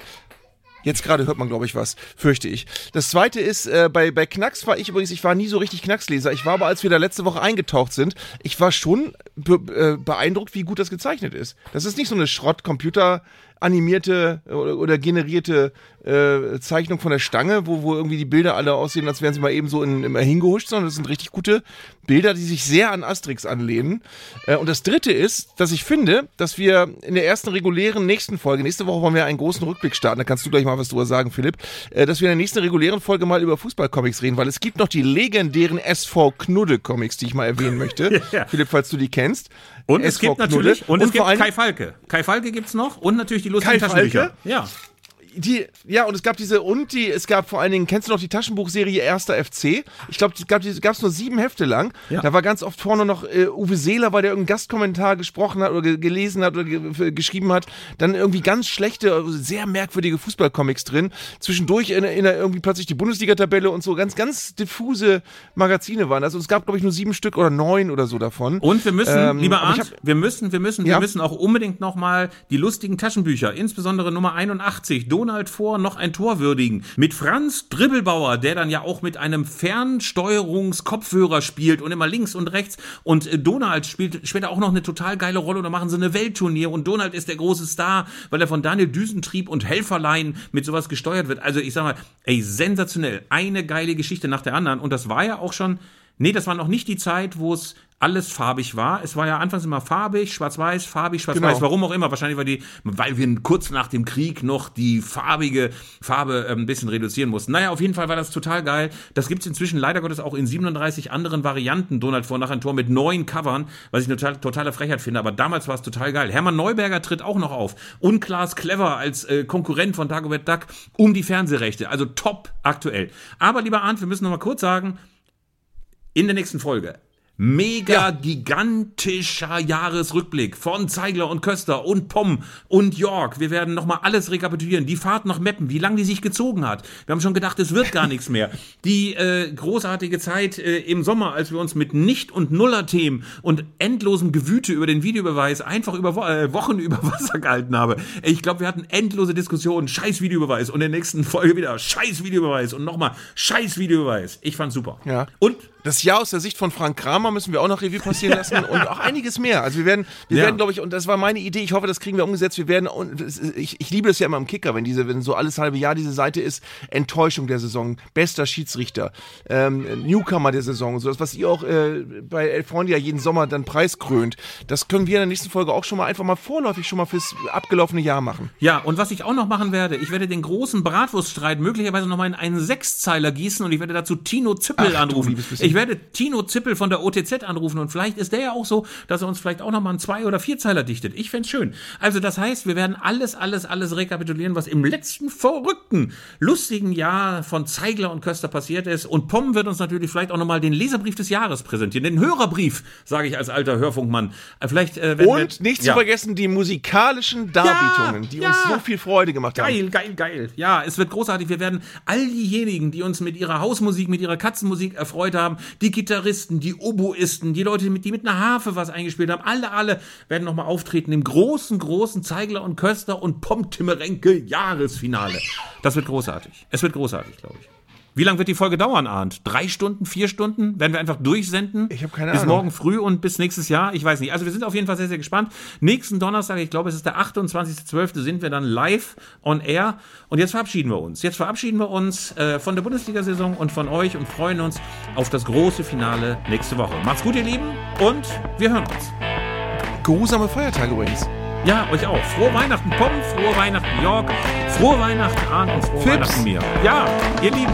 Jetzt gerade hört man, glaube ich, was, fürchte ich. Das zweite ist, äh, bei, bei Knacks war ich übrigens, ich war nie so richtig Knacksleser. Ich war aber, als wir da letzte Woche eingetaucht sind, ich war schon be äh, beeindruckt, wie gut das gezeichnet ist. Das ist nicht so eine Schrott-Computer- animierte oder, oder generierte äh, Zeichnung von der Stange, wo, wo irgendwie die Bilder alle aussehen, als wären sie mal eben so in, immer hingehuscht, sondern das sind richtig gute Bilder, die sich sehr an Asterix anlehnen. Äh, und das dritte ist, dass ich finde, dass wir in der ersten regulären nächsten Folge, nächste Woche wollen wir einen großen Rückblick starten, da kannst du gleich mal was drüber sagen, Philipp, äh, dass wir in der nächsten regulären Folge mal über Fußballcomics reden, weil es gibt noch die legendären SV Knudde Comics, die ich mal erwähnen möchte. Ja. Philipp, falls du die kennst. Und es SV gibt natürlich, Knudde. und, es gibt Kai Falke. Kai Falke gibt's noch und natürlich die lustigen Kai Taschenbücher. Falke? Ja. Die, ja, und es gab diese, und die, es gab vor allen Dingen, kennst du noch die Taschenbuchserie Erster FC? Ich glaube, es gab es nur sieben Hefte lang. Ja. Da war ganz oft vorne noch äh, Uwe Seeler, weil der irgendeinen Gastkommentar gesprochen hat oder ge gelesen hat oder ge geschrieben hat. Dann irgendwie ganz schlechte, also sehr merkwürdige Fußballcomics drin. Zwischendurch in, in irgendwie plötzlich die Bundesliga-Tabelle und so. Ganz, ganz diffuse Magazine waren. Und es gab, glaube ich, nur sieben Stück oder neun oder so davon. Und wir müssen, Ähm, lieber Arndt, hab- wir müssen, wir müssen, wir Ja? müssen auch unbedingt nochmal die lustigen Taschenbücher, insbesondere Nummer 81, Donald vor, noch ein Tor würdigen. Mit Franz Dribbelbauer, der dann ja auch mit einem Fernsteuerungskopfhörer spielt und immer links und rechts. Und äh, Donald spielt später auch noch eine total geile Rolle und da machen sie eine Weltturnier und Donald ist der große Star, weil er von Daniel Düsentrieb und Helferlein mit sowas gesteuert wird. Also ich sag mal, ey, sensationell. Eine geile Geschichte nach der anderen. Und das war ja auch schon Nee, das war noch nicht die Zeit, wo es alles farbig war. Es war ja anfangs immer farbig, schwarz-weiß, farbig, schwarz-weiß. Genau. Warum auch immer. Wahrscheinlich, weil, die, weil wir kurz nach dem Krieg noch die farbige Farbe ein bisschen reduzieren mussten. Naja, auf jeden Fall war das total geil. Das gibt's inzwischen leider Gottes auch in 37 anderen Varianten. Donald vor nach ein Tor mit neun Covern, was ich eine total, totale Frechheit finde. Aber damals war es total geil. Hermann Neuberger tritt auch noch auf. Und Klaas Clever als äh, Konkurrent von Dagobert Duck um die Fernsehrechte. Also top aktuell. Aber lieber Arndt, wir müssen noch mal kurz sagen, in der nächsten Folge Mega Ja. gigantischer Jahresrückblick von Zeigler und Köster und Pomm und York. Wir werden nochmal alles rekapitulieren. Die Fahrt nach Meppen, wie lange die sich gezogen hat. Wir haben schon gedacht, es wird gar nichts mehr. Die äh, großartige Zeit äh, im Sommer, als wir uns mit Nicht- und Nuller-Themen und endlosem Gewüte über den Videobeweis einfach über Wo äh, Wochen über Wasser gehalten habe. Ich glaube, wir hatten endlose Diskussionen. Scheiß Videobeweis. Und in der nächsten Folge wieder Scheiß Videobeweis. Und nochmal Scheiß Videobeweis. Ich fand's super. Ja. Und Das Jahr aus der Sicht von Frank Kramer müssen wir auch noch Revue passieren lassen und auch einiges mehr. Also wir werden, wir Ja. werden, glaube ich, und das war meine Idee, ich hoffe, das kriegen wir umgesetzt, wir werden, und ich, ich liebe es ja immer im Kicker, wenn diese, wenn so alles halbe Jahr diese Seite ist, Enttäuschung der Saison, bester Schiedsrichter, ähm, Newcomer der Saison, so das, was ihr auch äh, bei Elf Freunde ja jeden Sommer dann preiskrönt, das können wir in der nächsten Folge auch schon mal einfach mal vorläufig schon mal fürs abgelaufene Jahr machen. Ja, und was ich auch noch machen werde, ich werde den großen Bratwurststreit möglicherweise nochmal in einen Sechszeiler gießen und ich werde dazu Tino Zippel Ach, anrufen. Ich werde Tino Zippel von der OTZ anrufen und vielleicht ist der ja auch so, dass er uns vielleicht auch nochmal einen Zwei- oder Vierzeiler dichtet. Ich fänd's schön. Also das heißt, wir werden alles, alles, alles rekapitulieren, was im letzten verrückten, lustigen Jahr von Zeigler und Köster passiert ist. Und Pomm wird uns natürlich vielleicht auch nochmal den Leserbrief des Jahres präsentieren. Den Hörerbrief, sage ich als alter Hörfunkmann. Äh, Vielleicht äh, werden Und nicht zu ja. vergessen die musikalischen Darbietungen, die ja. uns so viel Freude gemacht haben. Geil, geil, geil. Ja, es wird großartig. Wir werden all diejenigen, die uns mit ihrer Hausmusik, mit ihrer Katzenmusik erfreut haben, die Gitarristen, die Oboisten, die Leute, die mit einer Harfe was eingespielt haben, alle, alle werden nochmal auftreten im großen, großen Zeigler und Köster und Pomtimmerenke Jahresfinale. Das wird großartig. Es wird großartig, glaube ich. Wie lange wird die Folge dauern, Arndt? Drei Stunden, vier Stunden? Werden wir einfach durchsenden? Ich hab keine bis Ahnung. morgen früh und bis nächstes Jahr? Ich weiß nicht. Also wir sind auf jeden Fall sehr, sehr gespannt. Nächsten Donnerstag, ich glaube, es ist der 28.12., sind wir dann live on air. Und jetzt verabschieden wir uns. Jetzt verabschieden wir uns äh, von der Bundesliga-Saison und von euch und freuen uns auf das große Finale nächste Woche. Macht's gut, ihr Lieben, und wir hören uns. Geruhsame Feiertage übrigens. Ja, euch auch. Frohe Weihnachten, Pom, frohe Weihnachten, York, frohe Weihnachten, Arndt und frohe Fips. Weihnachten mir. Ja, ihr Lieben,